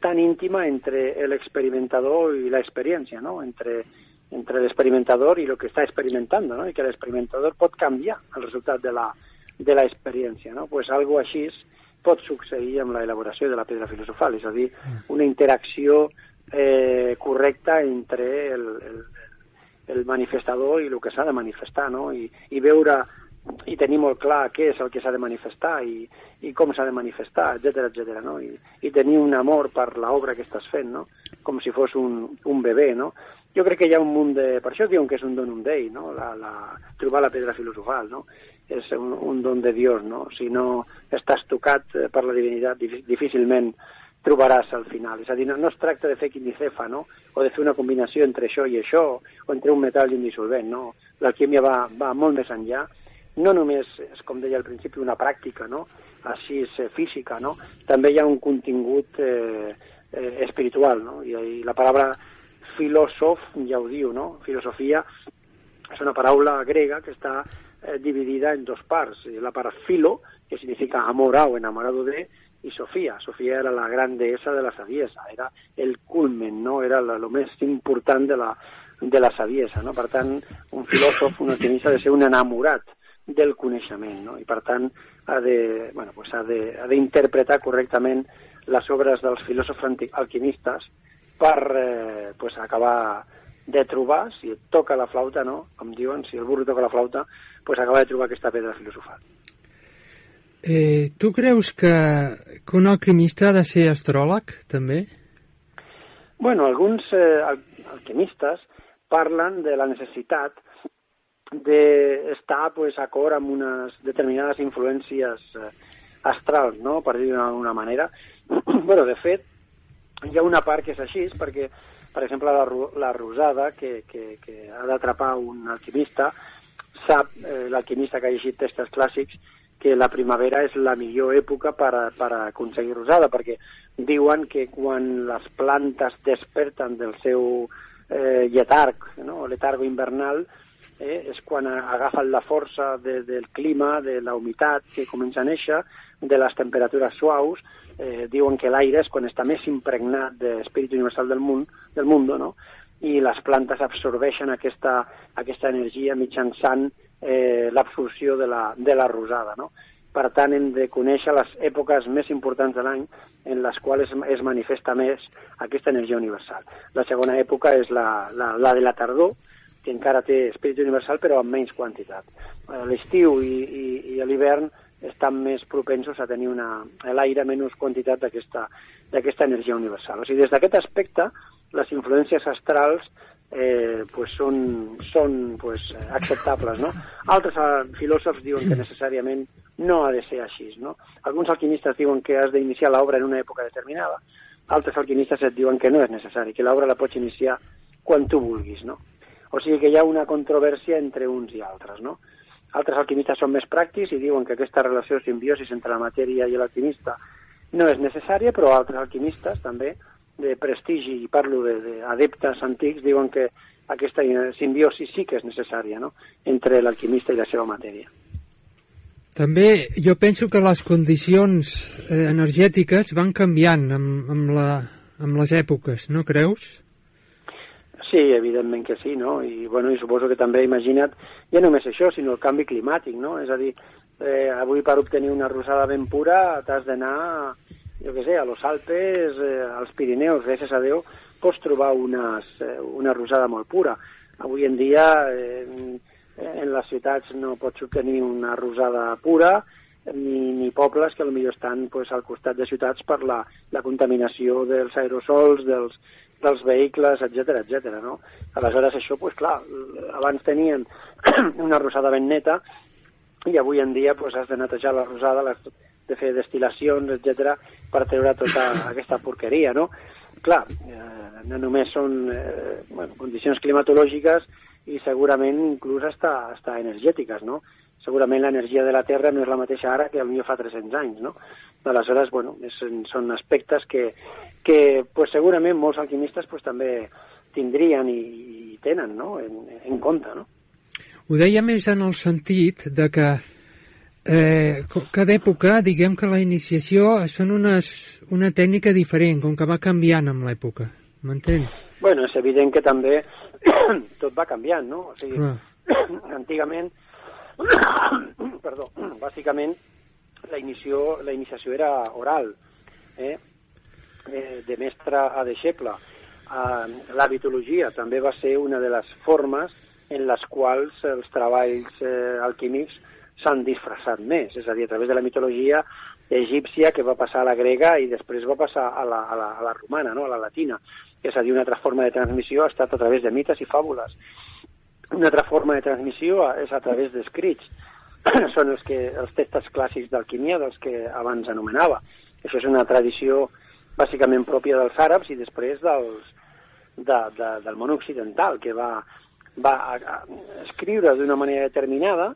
tan íntima entre l'experimentador i l'experiència, no? entre, entre l'experimentador i el que està experimentant, no? i que l'experimentador pot canviar el resultat de la, de l'experiència. No? Pues algo així pot succeir amb l'elaboració de la pedra filosofal, és a dir, una interacció eh, correcta entre el, el, el manifestador i el que s'ha de manifestar, no? I, i veure i tenir molt clar què és el que s'ha de manifestar i, i com s'ha de manifestar, etc etc. no? I, I tenir un amor per l'obra que estàs fent, no? Com si fos un, un bebè, no? Jo crec que hi ha un munt de... Per això diuen que és un donum dei, no? La, la, trobar la pedra filosofal, no? És un, un don de Dios, no? Si no estàs tocat eh, per la divinitat, difícilment trobaràs al final. És a dir, no, no es tracta de fer quinicefa, no? O de fer una combinació entre això i això, o entre un metall i un dissolvent, no? L'alquímia va, va molt més enllà. No només és, com deia al principi, una pràctica, no? Així és eh, física, no? També hi ha un contingut eh, eh, espiritual, no? I, I la paraula filòsof ja ho diu, no? Filosofia és una paraula grega que està eh, dividida en dos parts. La part filo, que significa amorado o enamorado de, y Sofía. Sofía era la gran deessa de la saviesa, era el culmen, no? era la, més important de la, de la saviesa. No? Per tant, un filòsof, un alquimista, ha de ser un enamorat del coneixement, no? i per tant ha de, bueno, pues ha de, ha d'interpretar correctament les obres dels filòsofs alquimistes per eh, pues acabar de trobar, si et toca la flauta, no? com diuen, si el burro toca la flauta, pues acabar de trobar aquesta pedra filosofal. Eh, tu creus que, que un alquimista ha de ser astròleg, també? Bueno, alguns eh, al- alquimistes parlen de la necessitat d'estar pues, acord amb unes determinades influències eh, astrals, no? per dir-ho d'alguna manera. [CLEARS THROAT] bueno, de fet, hi ha una part que és així, perquè, per exemple, la, la rosada que, que, que ha d'atrapar un alquimista, sap eh, l'alquimista que ha llegit textos clàssics que la primavera és la millor època per, a, per a aconseguir rosada, perquè diuen que quan les plantes desperten del seu eh, lletarg, no? letargo invernal, eh, és quan agafen la força de, del clima, de la humitat que comença a néixer, de les temperatures suaus, eh, diuen que l'aire és quan està més impregnat d'espírit universal del món, del mundo, no? i les plantes absorbeixen aquesta, aquesta energia mitjançant eh, l'absorció de, la, de la rosada. No? Per tant, hem de conèixer les èpoques més importants de l'any en les quals es, es manifesta més aquesta energia universal. La segona època és la, la, la de la tardor, que encara té espírit universal però amb menys quantitat. Eh, L'estiu i, i, i l'hivern estan més propensos a tenir una, a l'aire menys quantitat d'aquesta energia universal. O sigui, des d'aquest aspecte, les influències astrals eh, pues són, són pues, acceptables. No? Altres eh, filòsofs diuen que necessàriament no ha de ser així. No? Alguns alquimistes diuen que has d'iniciar l'obra en una època determinada, altres alquimistes et diuen que no és necessari, que l'obra la pots iniciar quan tu vulguis. No? O sigui que hi ha una controvèrsia entre uns i altres. No? Altres alquimistes són més pràctics i diuen que aquesta relació de simbiosis entre la matèria i l'alquimista no és necessària, però altres alquimistes també de prestigi, i parlo d'adeptes antics, diuen que aquesta simbiosi sí que és necessària no? entre l'alquimista i la seva matèria. També jo penso que les condicions eh, energètiques van canviant amb, amb, la, amb les èpoques, no creus? Sí, evidentment que sí, no? I, bueno, i suposo que també, imagina't, ja només això, sinó el canvi climàtic, no? És a dir, eh, avui per obtenir una rosada ben pura t'has d'anar, jo què sé, a los Alpes, eh, als Pirineus, gràcies a Déu, pots trobar unes, eh, una rosada molt pura. Avui en dia, eh, en les ciutats no pots obtenir una rosada pura, ni, ni pobles que potser estan pues, al costat de ciutats per la, la contaminació dels aerosols, dels, dels vehicles, etc etc. no? Aleshores, això, pues, clar, abans tenien [CLEARS THROAT] una rosada ben neta i avui en dia pues, has de netejar la rosada, l'has de fer destil·lacions, etc per treure tota [CLEARS THROAT] aquesta porqueria, no? Clar, eh, no només són eh, bueno, condicions climatològiques i segurament inclús hasta, hasta energètiques, no? Segurament l'energia de la Terra no és la mateixa ara que potser fa 300 anys, no? Aleshores, bueno, és, són aspectes que, que pues, segurament molts alquimistes pues, també tindrien i, i tenen no? en, en compte, no? Ho deia més en el sentit de que eh, cada època, diguem que la iniciació són unes, una tècnica diferent, com que va canviant amb l'època. M'entens? Bueno, és evident que també [CLEARS THROAT] tot va canviant, no? O sigui, Clar. [CLEARS THROAT] antigament, [COUGHS] perdó, bàsicament la, inició, la iniciació era oral, eh? eh de mestre a deixeble. Eh, la mitologia també va ser una de les formes en les quals els treballs eh, alquímics s'han disfressat més, és a dir, a través de la mitologia egípcia que va passar a la grega i després va passar a la, a la, a la romana, no? a la latina. És a dir, una altra forma de transmissió ha estat a través de mites i fàbules. Una altra forma de transmissió és a través d'escrits. [CLEARS THROAT] Són els, que, els textos clàssics d'alquímia dels que abans anomenava. Això és una tradició bàsicament pròpia dels àrabs i després dels, de, de, del món occidental, que va, va a, a escriure d'una manera determinada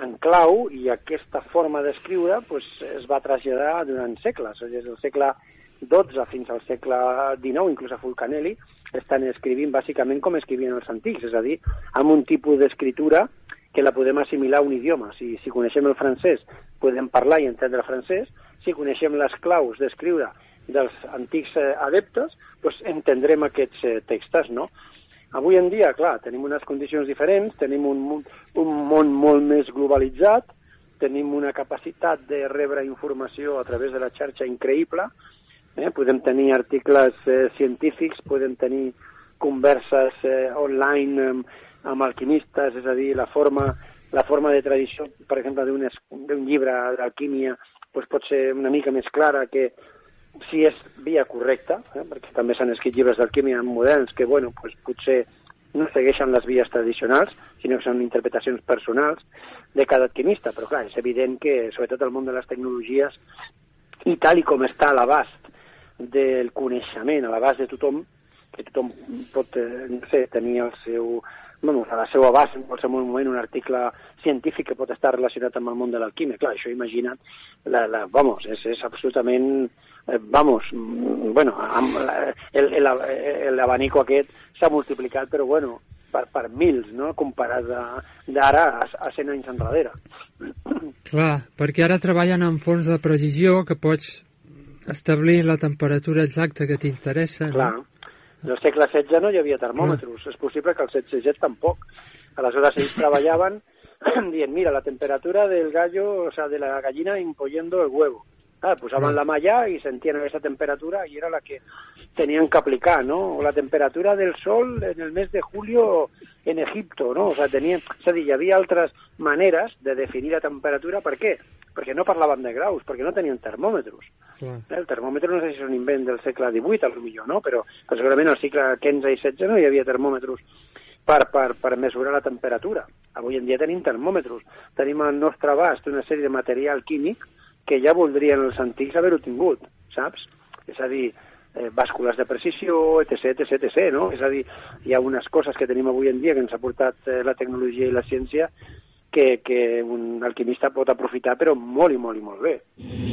en clau i aquesta forma d'escriure pues, es va traslladar durant segles, des del segle XII fins al segle XIX, inclús a Fulcanelli, estan escrivint bàsicament com escrivien els antics, és a dir, amb un tipus d'escriptura que la podem assimilar a un idioma. Si, si coneixem el francès, podem parlar i entendre el francès. Si coneixem les claus d'escriure dels antics eh, adeptes, doncs entendrem aquests eh, textos, no? Avui en dia, clar, tenim unes condicions diferents, tenim un, un món molt més globalitzat, tenim una capacitat de rebre informació a través de la xarxa increïble, eh? podem tenir articles eh, científics, podem tenir converses eh, online amb, amb alquimistes, és a dir, la forma, la forma de tradició, per exemple, d'un llibre d'alquímia doncs pot ser una mica més clara que si és via correcta, eh? perquè també s'han escrit llibres d'alquímia moderns que, bueno, doncs potser no segueixen les vies tradicionals, sinó que són interpretacions personals de cada alquimista, però clar, és evident que, sobretot el món de les tecnologies, i tal i com està a l'abast del coneixement, a l'abast de tothom, que tothom pot, eh, no sé, tenir el seu, bueno, a la seva abast en qualsevol moment un article científic que pot estar relacionat amb el món de l'alquímia. Clar, això imagina't, la, la, vamos, és, és absolutament, eh, vamos, mm, bueno, amb, el- l'abanico aquest s'ha multiplicat, però bueno, per, per mils, no?, comparat d'ara a, a 100 anys enrere. Clar, perquè ara treballen amb fons de precisió que pots establir la temperatura exacta que t'interessa. no? Clar. En el segle XVI no hi havia termòmetres. És possible que al XVI tampoc. Aleshores ells treballaven [CLEARS THROAT] dient, mira, la temperatura del gallo, o sea, de la gallina impoyendo el huevo. Ah, posaven la malla i sentien aquesta temperatura i era la que tenien que aplicar, no? O la temperatura del sol en el mes de julio en Egipto, no? O sea, tenien... És a dir, hi havia altres maneres de definir la temperatura. Per què? Perquè no parlaven de graus, perquè no tenien termòmetres. Clar. Eh, El termòmetre no sé si és un invent del segle XVIII, a lo millor, no? Però, però segurament al segle XV i XVI no hi havia termòmetres per, per, per mesurar la temperatura. Avui en dia tenim termòmetres. Tenim al nostre abast una sèrie de material químic que ja voldrien els antics haver-ho tingut, saps? És a dir, eh, bàscules de precisió, etc, etc, etc, no? És a dir, hi ha unes coses que tenim avui en dia que ens ha portat eh, la tecnologia i la ciència que, que un alquimista pot aprofitar, però molt i molt i molt bé.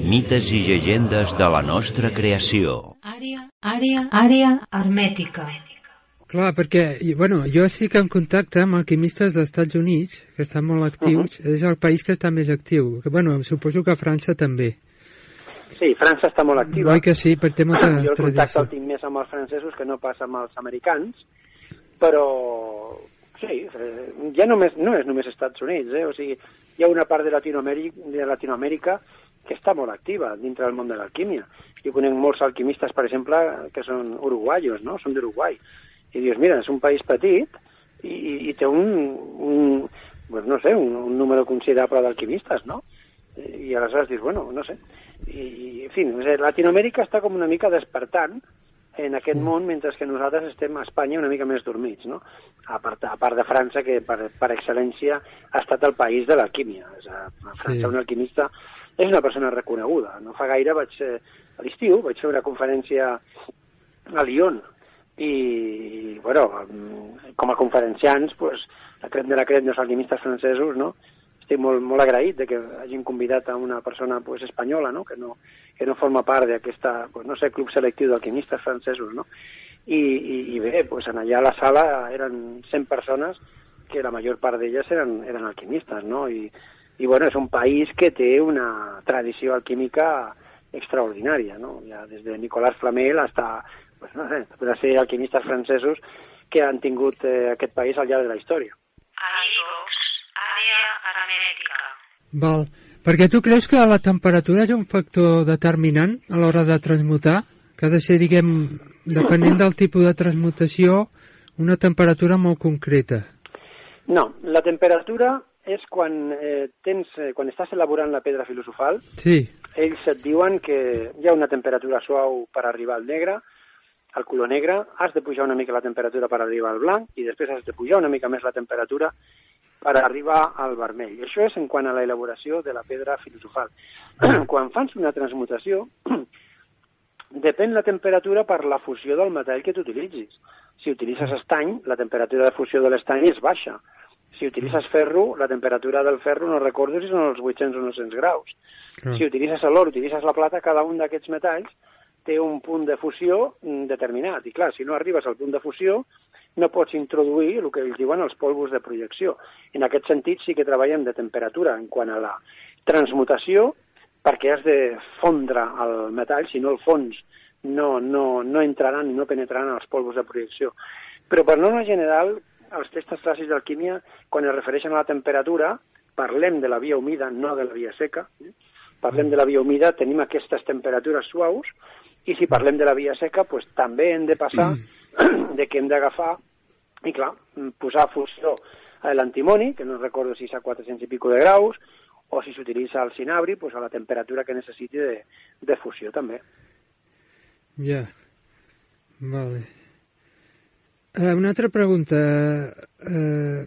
Mites i llegendes de la nostra creació. Àrea, àrea, àrea hermètica. Clar, perquè, bueno, jo estic en contacte amb alquimistes dels Estats Units, que estan molt actius, és el país que està més actiu. Que, bueno, suposo que França també. Sí, França està molt activa. Oi que sí, per té molta jo el contacte tradició. el tinc més amb els francesos que no pas amb els americans, però sí, eh, ja només, no és només Estats Units, eh? o sigui, hi ha una part de Latinoamèrica, de Latinoamèrica que està molt activa dintre del món de l'alquímia. Jo conec molts alquimistes, per exemple, que són uruguaios, no? Són d'Uruguai. I dius, mira, és un país petit i, i, i té un, un pues no sé, un, un número considerable d'alquimistes, no? I aleshores dius, bueno, no sé. I, i en fi, no sé, Latinoamèrica està com una mica despertant en aquest món, mentre que nosaltres estem a Espanya una mica més dormits, no? A part, a part de França, que per, per excel·lència ha estat el país de l'alquímia. És a, a França Sí. un alquimista és una persona reconeguda. No fa gaire vaig, eh, a l'estiu, vaig fer una conferència a Lyon i, bueno, com a conferenciants, pues, la crem de la crem dels alquimistes francesos, no? Estic molt, molt agraït de que hagin convidat a una persona pues, espanyola, no? Que, no, que no forma part d'aquesta, pues, no sé, club selectiu d'alquimistes francesos, no? I, i, i bé, pues, en allà a la sala eren 100 persones que la major part d'elles eren, eren alquimistes, no? I, i bueno, és un país que té una tradició alquímica extraordinària, no? Ja des de Nicolas Flamel hasta, pues, no sé, de ser alquimistes francesos que han tingut eh, aquest país al llarg de la història. Val. Perquè tu creus que la temperatura és un factor determinant a l'hora de transmutar? Que ha de ser, diguem, depenent del tipus de transmutació, una temperatura molt concreta. No, la temperatura és quan, eh, tens, eh, quan estàs elaborant la pedra filosofal, Sí, ells et diuen que hi ha una temperatura suau per arribar al negre, al color negre, has de pujar una mica la temperatura per arribar al blanc i després has de pujar una mica més la temperatura per arribar al vermell. I això és en quant a l'elaboració de la pedra filosofal. [CLEARS THROAT] quan fas una transmutació, [CLEARS THROAT] depèn la temperatura per la fusió del metall que tu utilitzis. Si utilitzes estany, la temperatura de fusió de l'estany és baixa. Si utilitzes ferro, la temperatura del ferro no recordo si són els 800 o 900 graus. Si utilitzes l'or, utilitzes la plata, cada un d'aquests metalls té un punt de fusió mm, determinat. I clar, si no arribes al punt de fusió, no pots introduir el que ells diuen els polvos de projecció. En aquest sentit sí que treballem de temperatura en quant a la transmutació, perquè has de fondre el metall, si no el fons no, no, no entraran i no penetraran els polvos de projecció. Però per norma general, els testos clàssics d'alquímia, quan es refereixen a la temperatura, parlem de la via humida, no de la via seca. Parlem de la via humida, tenim aquestes temperatures suaus, i si parlem de la via seca, pues, també hem de passar de que hem d'agafar, i clar, posar a fusió a l'antimoni, que no recordo si és a 400 i pico de graus, o si s'utilitza el cinabri, pues, a la temperatura que necessiti de, de fusió també. Ja. Vale. Eh, una altra pregunta. Eh,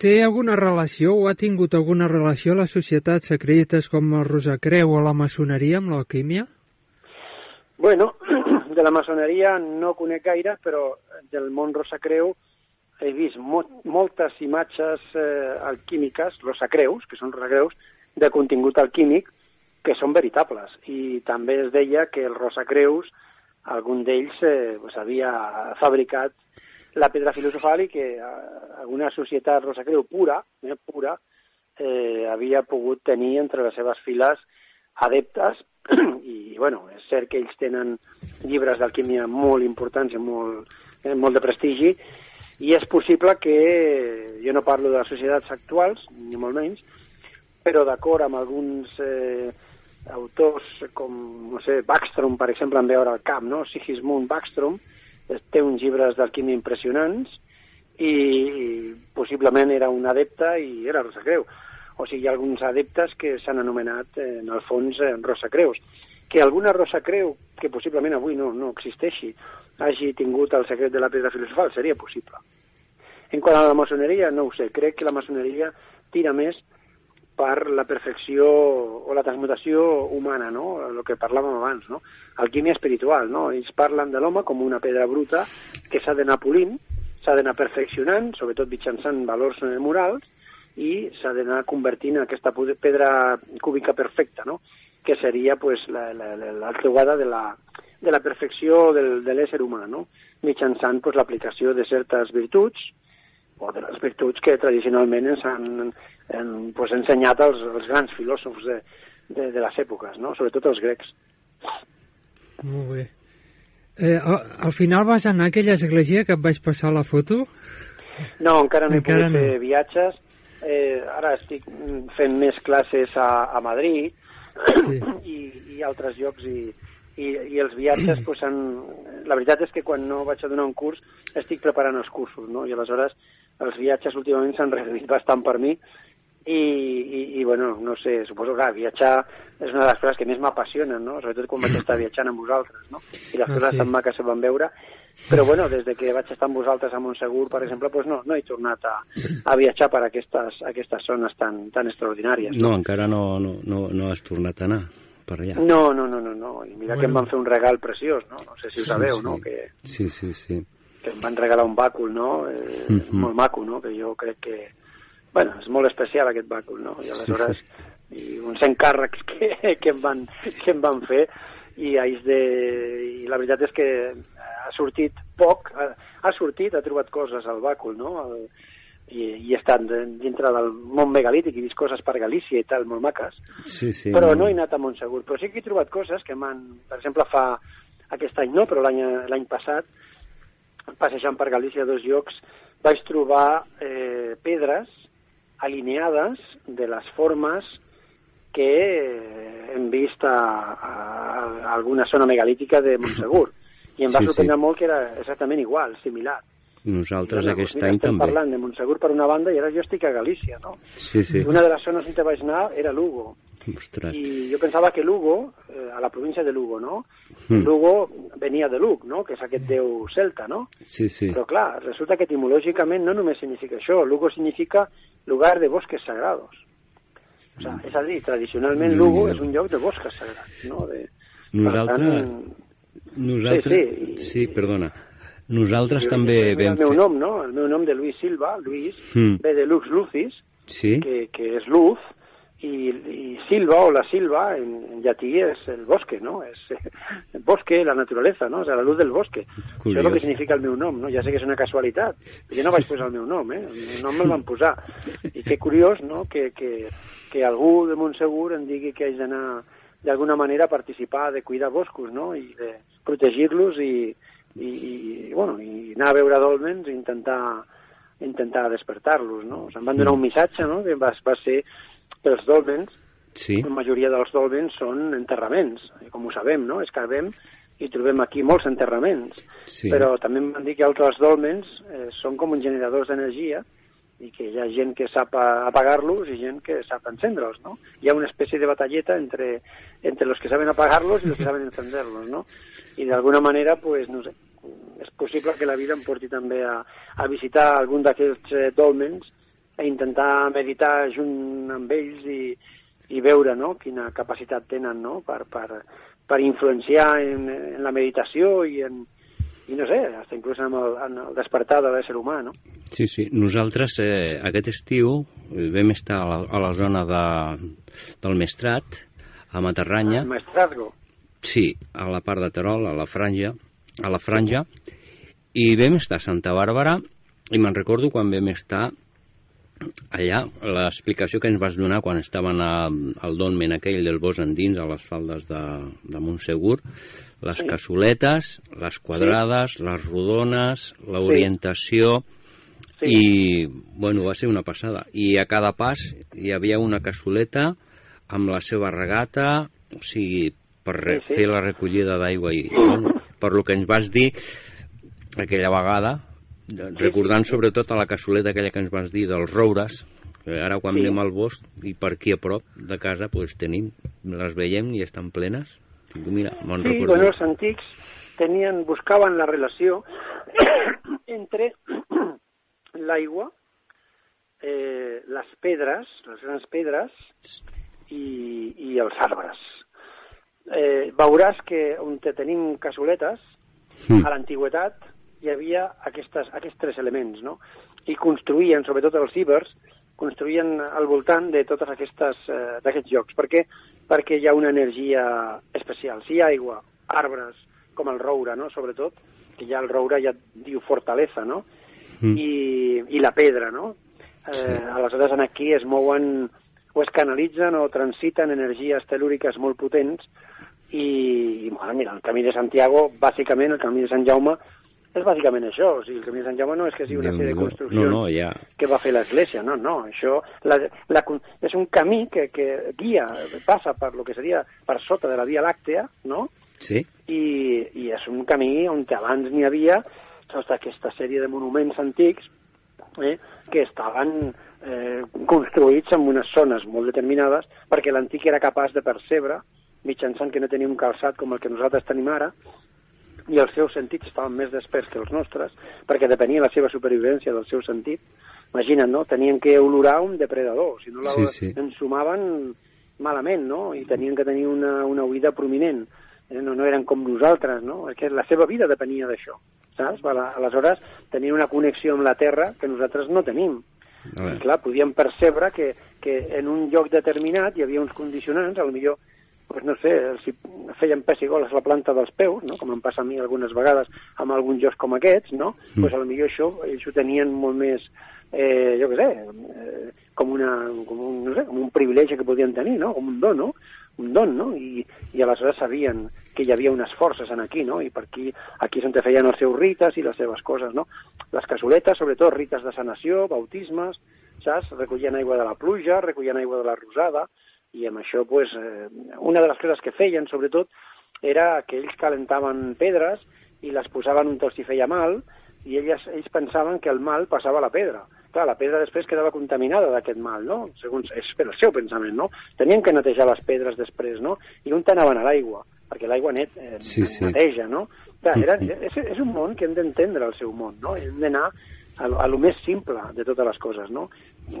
té alguna relació o ha tingut alguna relació les societats secretes com el Rosacreu o la maçoneria amb l'alquímia? Bueno, [CLEARS THROAT] de la maçoneria no conec gaire, però del món Rosacreu he vist mo moltes imatges eh, alquímiques, rosacreus, que són rosacreus, de contingut alquímic, que són veritables. I també es deia que els rosacreus, algun d'ells eh, pues, havia fabricat la pedra filosofal i que eh, alguna societat rosacreu pura, eh, pura eh, havia pogut tenir entre les seves files adeptes [CLEARS THROAT] i, bueno, és cert que ells tenen llibres d'alquímia molt importants i molt, eh, molt de prestigi i és possible que, jo no parlo de societats actuals, ni molt menys, però d'acord amb alguns eh, autors com, no sé, Backstrom, per exemple, en veure el camp, no? Sigismund Backstrom, eh, té uns llibres d'alquímia impressionants i, i possiblement era un adepte i era Rosacreu. O sigui, hi ha alguns adeptes que s'han anomenat, eh, en el fons, eh, Rosacreus. Que alguna Rosacreu, que possiblement avui no, no existeixi, hagi tingut el secret de la pedra filosofal, seria possible. En quant a la maçoneria, no ho sé, crec que la maçoneria tira més per la perfecció o la transmutació humana, no? el que parlàvem abans, no? alquímia espiritual. No? Ells parlen de l'home com una pedra bruta que s'ha d'anar polint, s'ha d'anar perfeccionant, sobretot mitjançant valors morals, i s'ha d'anar convertint en aquesta pedra cúbica perfecta, no? que seria pues, la, la, la, trobada de la, de la perfecció del, de l'ésser humà, no? mitjançant pues, l'aplicació de certes virtuts, o de les virtuts que tradicionalment ens han, han pues, ensenyat els, els grans filòsofs de, de, de les èpoques, no? sobretot els grecs. Molt bé. Eh, al, al final vas anar a aquella església que et vaig passar la foto? No, encara no he Encara pogut no. fer viatges. Eh, ara estic fent més classes a, a Madrid Sí. [CLEARS THROAT] i, i altres llocs i, i, i els viatges pues, han... la veritat és que quan no vaig a donar un curs estic preparant els cursos no? i aleshores els viatges últimament s'han [LAUGHS] reduït bastant per mi i, i, i bueno, no sé, suposo que clar, viatjar és una de les coses que més m'apassionen, no? sobretot quan vaig [CLEARS THROAT] estar viatjant amb vosaltres, no? i les Ah, coses sí. tan maques que vam veure, però bueno, des de que vaig estar amb vosaltres a Montsegur, per exemple, pues no, no he tornat a, a viatjar per aquestes, aquestes zones tan, tan extraordinàries. No, encara no, no, no, no has tornat a anar per allà. No, no, no, no, no. I mira Bueno. que em van fer un regal preciós, no? No sé si ho sabeu, sí. no? Que, Sí, sí, sí. que em van regalar un bàcul, no? Eh, Mhm. Molt maco, no? Que jo crec que... Bueno, és molt especial aquest bàcul, no? I aleshores... I uns encàrrecs [LAUGHS] que, que, em van, que em van fer i, de, i la veritat és que ha sortit poc, ha, ha sortit, ha trobat coses al bàcul, no? El, i, i de- dintre del món megalític i vist coses per Galícia i tal, molt maques Sí, sí. però no he anat a Montsegur. Però sí que he trobat coses que m'han... Per exemple, fa aquest any no, però l'any l'any passat, passejant per Galícia a dos llocs, vaig trobar eh, pedres alineades de les formes que hem vist a, a, a alguna zona megalítica de Montsegur. I em va Sí, sí. sorprendre molt que era exactament igual, similar. Nosaltres Mira, aquest mira, any estem també. parlant de Montsegur per una banda i ara jo estic a Galícia, no? Sí, sí. Una de les zones on vaig anar era Lugo. Ostres. Y yo pensaba que Lugo, eh, a la provincia de Lugo, ¿no? Mm. Lugo venía de Lug, no? Que és aquest déu celta, no? Sí, sí. Però clar, resulta que etimològicament no només significa això, Lugo significa lugar de bosques sagrados. O sea, és a dir, tradicionalment Lugo n'hi do. és un lloc de bosques sagrats, no? De, Nosaltres... Per tant, Nosaltres... Sí, sí. sí, perdona. Nosaltres jo- també vam El meu fer... nom, no? El meu nom de Luis Silva, Luis, Mm. ve de Lux Lucis, Sí? que, que és luz, i, i Silva o la Silva en, en llatí és el bosque, no? És, [LAUGHS] bosque, la naturaleza, no? O sea, la luz del bosque. Curiós. Això és el que significa el meu nom, no? Ja sé que és una casualitat. Jo no vaig posar el meu nom, eh? El meu nom me'l van posar. I que curiós, no?, que, que, que algú de Montsegur em digui que haig d'anar d'alguna manera a participar de cuidar boscos, no?, i de protegir-los i, i, i, bueno, i anar a veure dolmens i intentar, intentar despertar-los, no? Se'm van donar un missatge, no?, que va, va ser que els dolmens, Sí. la majoria dels dolmens són enterraments, i com ho sabem, no? Escarbem i trobem aquí molts enterraments, Sí. però també em van dir que altres dolmens eh, són com uns generadors d'energia i que hi ha gent que sap apagar-los i gent que sap encendre'ls, no? Hi ha una espècie de batalleta entre, entre los que saben apagar-los i los que saben encenderlos, no? I d'alguna manera, pues, no sé, és possible que la vida em porti també a, a visitar algun d'aquests eh, dolmens a intentar meditar junt amb ells i, i veure no, quina capacitat tenen no, per, per, per influenciar en, en la meditació i en, i no sé, hasta inclús en el, en el despertar de l'ésser humà, no? Sí, sí. Nosaltres eh, aquest estiu eh, vam estar a la, a la zona de, del Mestrat, a Matarranya, El maestrazgo. sí, a la part de Terol, a la franja, a la franja, i vam estar a Santa Bàrbara, i me'n recordo quan vam estar allà, l'explicació que ens vas donar quan estaven a, al dolmen aquell del Bos Endins, a les faldes de, de Montsegur, les cassoletes, les quadrades, les rodones, l'orientació, Sí. i, bueno, va ser una passada. I a cada pas hi havia una cassoleta amb la seva regata, o sigui, per Sí, sí. fer la recollida d'aigua i, bueno, per lo que ens vas dir aquella vegada, recordant sobretot a la cassoleta aquella que ens vas dir dels roures, que ara quan Sí. anem al bosc i per aquí a prop de casa pues, tenim, les veiem i estan plenes. Mira, me'n Sí, bueno, els antics tenien, buscaven la relació [COUGHS] entre [COUGHS] l'aigua, eh, les pedres, les grans pedres, i, i els arbres. Eh, veuràs que on te tenim cassoletes, Mm. a l'antigüetat hi havia aquestes, aquests tres elements, no? I construïen, sobretot els cibers, construïen al voltant de totes aquestes eh, d'aquests llocs. Per què? Perquè hi ha una energia especial. Si hi ha aigua, arbres, com el roure, no? Sobretot, que ja el roure ja diu fortalesa, no? Mm. I, i la pedra, no? Eh, Sí. Aleshores, en aquí es mouen o es canalitzen o transiten energies telúriques molt potents i, i bueno, mira, el camí de Santiago, bàsicament, el camí de Sant Jaume, és bàsicament això. O sigui, el camí de Sant Jaume no és que sigui una sèrie de construccions No, no, ja... que va fer l'Església, no, no, això la, la, és un camí que, que guia, passa per lo que seria per sota de la Via Làctea, no?, Sí? i, i és un camí on abans n'hi havia tota aquesta sèrie de monuments antics eh, que estaven eh, construïts en unes zones molt determinades perquè l'antic era capaç de percebre mitjançant que no tenia un calçat com el que nosaltres tenim ara i els seus sentits estaven més desperts que els nostres perquè depenia la seva supervivència del seu sentit imagina't, no? Tenien que olorar un depredador, si no la Sí, sí. ensumaven malament, no? I tenien que tenir una, una oïda prominent. Eh, No, no eren com nosaltres, no? És que la seva vida depenia d'això, saps? Aleshores, tenien una connexió amb la Terra que nosaltres no tenim. A. I clar, podíem percebre que, que en un lloc determinat hi havia uns condicionants, al millor pues no sé, si feien pessigoles a la planta dels peus, no? com em passa a mi algunes vegades amb alguns jocs com aquests, no? Mm. pues a millor això ells ho tenien molt més, eh, jo què sé, eh, com, una, com, un, no sé, com un privilegi que podien tenir, no? com un don, no? un don, no? I, i aleshores sabien que hi havia unes forces en aquí, no? I per aquí, aquí és on feien els seus rites i les seves coses, no? Les cassoletes, sobretot rites de sanació, bautismes, saps? Recollien aigua de la pluja, recollien aigua de la rosada, i amb això, pues, eh, una de les coses que feien, sobretot, era que ells calentaven pedres i les posaven on els hi feia mal, i elles, ells pensaven que el mal passava a la pedra. Clar, la pedra després quedava contaminada d'aquest mal, no? Segons, és el seu pensament, no? Tenien que netejar les pedres després, no? I on anaven a l'aigua, perquè l'aigua net eh, Sí, sí. neteja, no? Clar, era, és, és un món que hem d'entendre el seu món, no? Hem d'anar a, a lo més simple de totes les coses, no?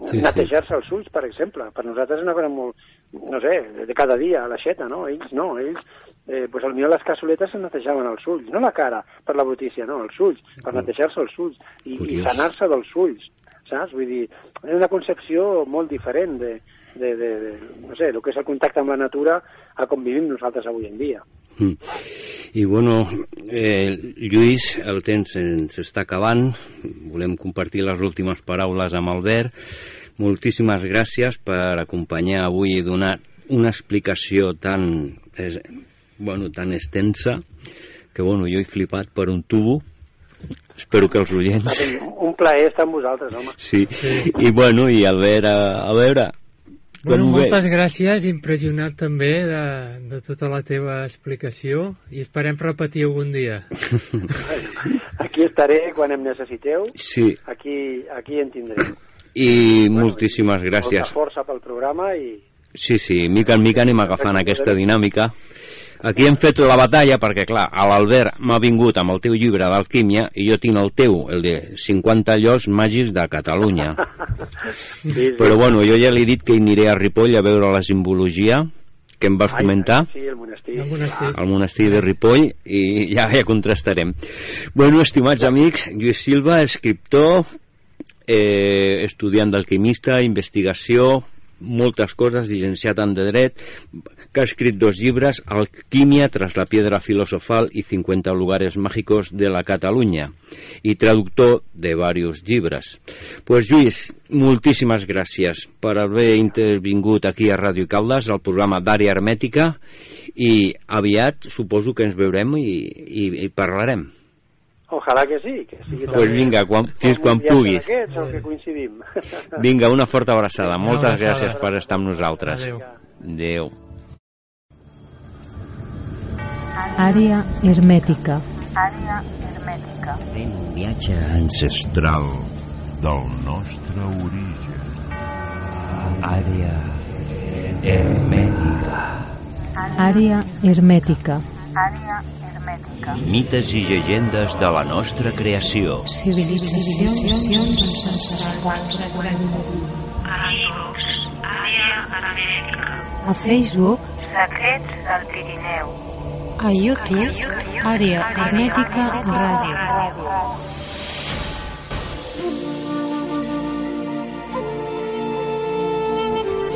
sí. Netejar-se els ulls, per exemple. Per nosaltres és una cosa molt, no sé, de cada dia, a l'aixeta, no? Ells no, ells, eh, pues potser les cassoletes se netejaven els ulls, no la cara per la brutícia, no, els ulls, per netejar-se els ulls i, i sanar-se dels ulls, saps? Vull dir, és una concepció molt diferent de, de, de, de, no sé, el que és el contacte amb la natura a com vivim nosaltres avui en dia. Mm. I bueno, eh, Lluís, el temps ens està acabant. Volem compartir les últimes paraules amb Albert. Moltíssimes gràcies per acompanyar avui i donar una explicació tan, eh, bueno, tan extensa que bueno, jo he flipat per un tubo. Espero que els oients... Un plaer estar amb vosaltres, home. Sí, i bueno, i a, a veure, Bueno, moltes veus? gràcies, impressionat també de, de tota la teva explicació i esperem repetir algun dia. [LAUGHS] Aquí estaré quan em necessiteu. Sí, Aquí, aquí en tindreu. I moltíssimes gràcies. Molta força pel programa i Sí, sí, mica en mica anem agafant aquesta dinàmica. Aquí hem fet la batalla perquè, clar, a l'Albert m'ha vingut amb el teu llibre d'alquímia i jo tinc el teu, el de 50 llocs màgics de Catalunya. [LAUGHS] Sí, sí. Però bueno, jo ja li he dit que hi aniré a Ripoll a veure la simbologia que em vas Ai, comentar Sí, el monestir. El monestir. al monestir de Ripoll i ja, ja contrastarem. Bueno, estimats amics, Lluís Silva, escriptor, eh, estudiant d'alquimista, investigació, moltes coses, llicenciat en de dret, que ha escrit dos llibres, Alquímia tras la piedra filosofal i 50 lugares mágicos de la Catalunya, i traductor de varios llibres. Pues Lluís, moltíssimes gràcies per haver intervingut aquí a Ràdio Caldes, al programa d'Àrea Hermètica, i aviat suposo que ens veurem i, i, i parlarem. Ojalà que sí, que sigui Pues vinga, quan, fins quan puguis. Aquests, o que coincidim. [LAUGHS] Vinga, una forta abraçada. Moltes abraçada. gràcies per estar amb nosaltres. Adéu. Adéu. Àrea hermètica. Àrea hermètica. Fent un viatge ancestral del nostre origen. Àrea hermètica. Àrea hermètica. Àrea hermètica. Mites i llegendes de la nostra creació. Civilitzacions ancestrals. A Facebook, Secrets del Pirineu. a YouTube, Àrea hermètica ràdio.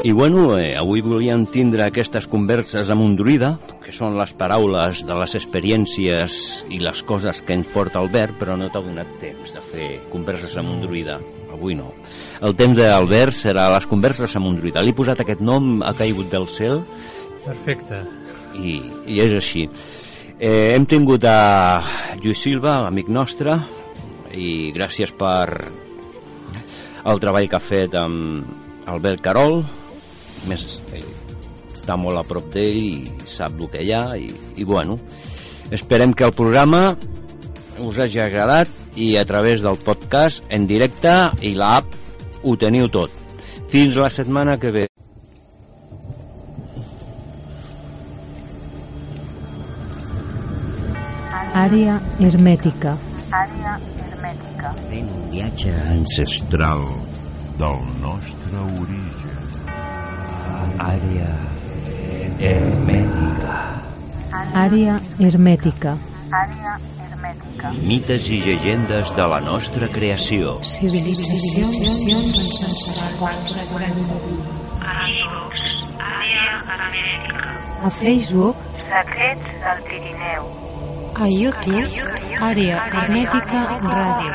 I bueno, eh, avui volíem tindre aquestes converses amb un druida, que són les paraules de les experiències i les coses que ens porta Albert, però no t'ha donat temps de fer converses amb un druida. Avui no. El temps d'Albert serà les converses amb un druida. Li he posat aquest nom, ha caigut del cel, Perfecte. i, i és així. Eh, hem tingut a Lluís Silva, amic nostre, i gràcies per el treball que ha fet amb Albert Carol, més eh, està molt a prop d'ell i sap el que hi ha i, i bueno, esperem que el programa us hagi agradat i a través del podcast en directe i l'app ho teniu tot. Fins la setmana que ve. Àrea hermètica. Àrea hermètica. Fent un viatge ancestral del nostre origen. Àrea hermètica. Àrea hermètica. Àrea hermètica. Mites i llegendes de la nostra creació. Civilitzacions ancestrals. Àrea hermètica. A Facebook, Secrets del Pirineu. a YouTube, Àrea hermètica ràdio.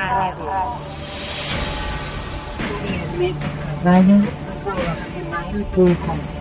Ràdio. 我要。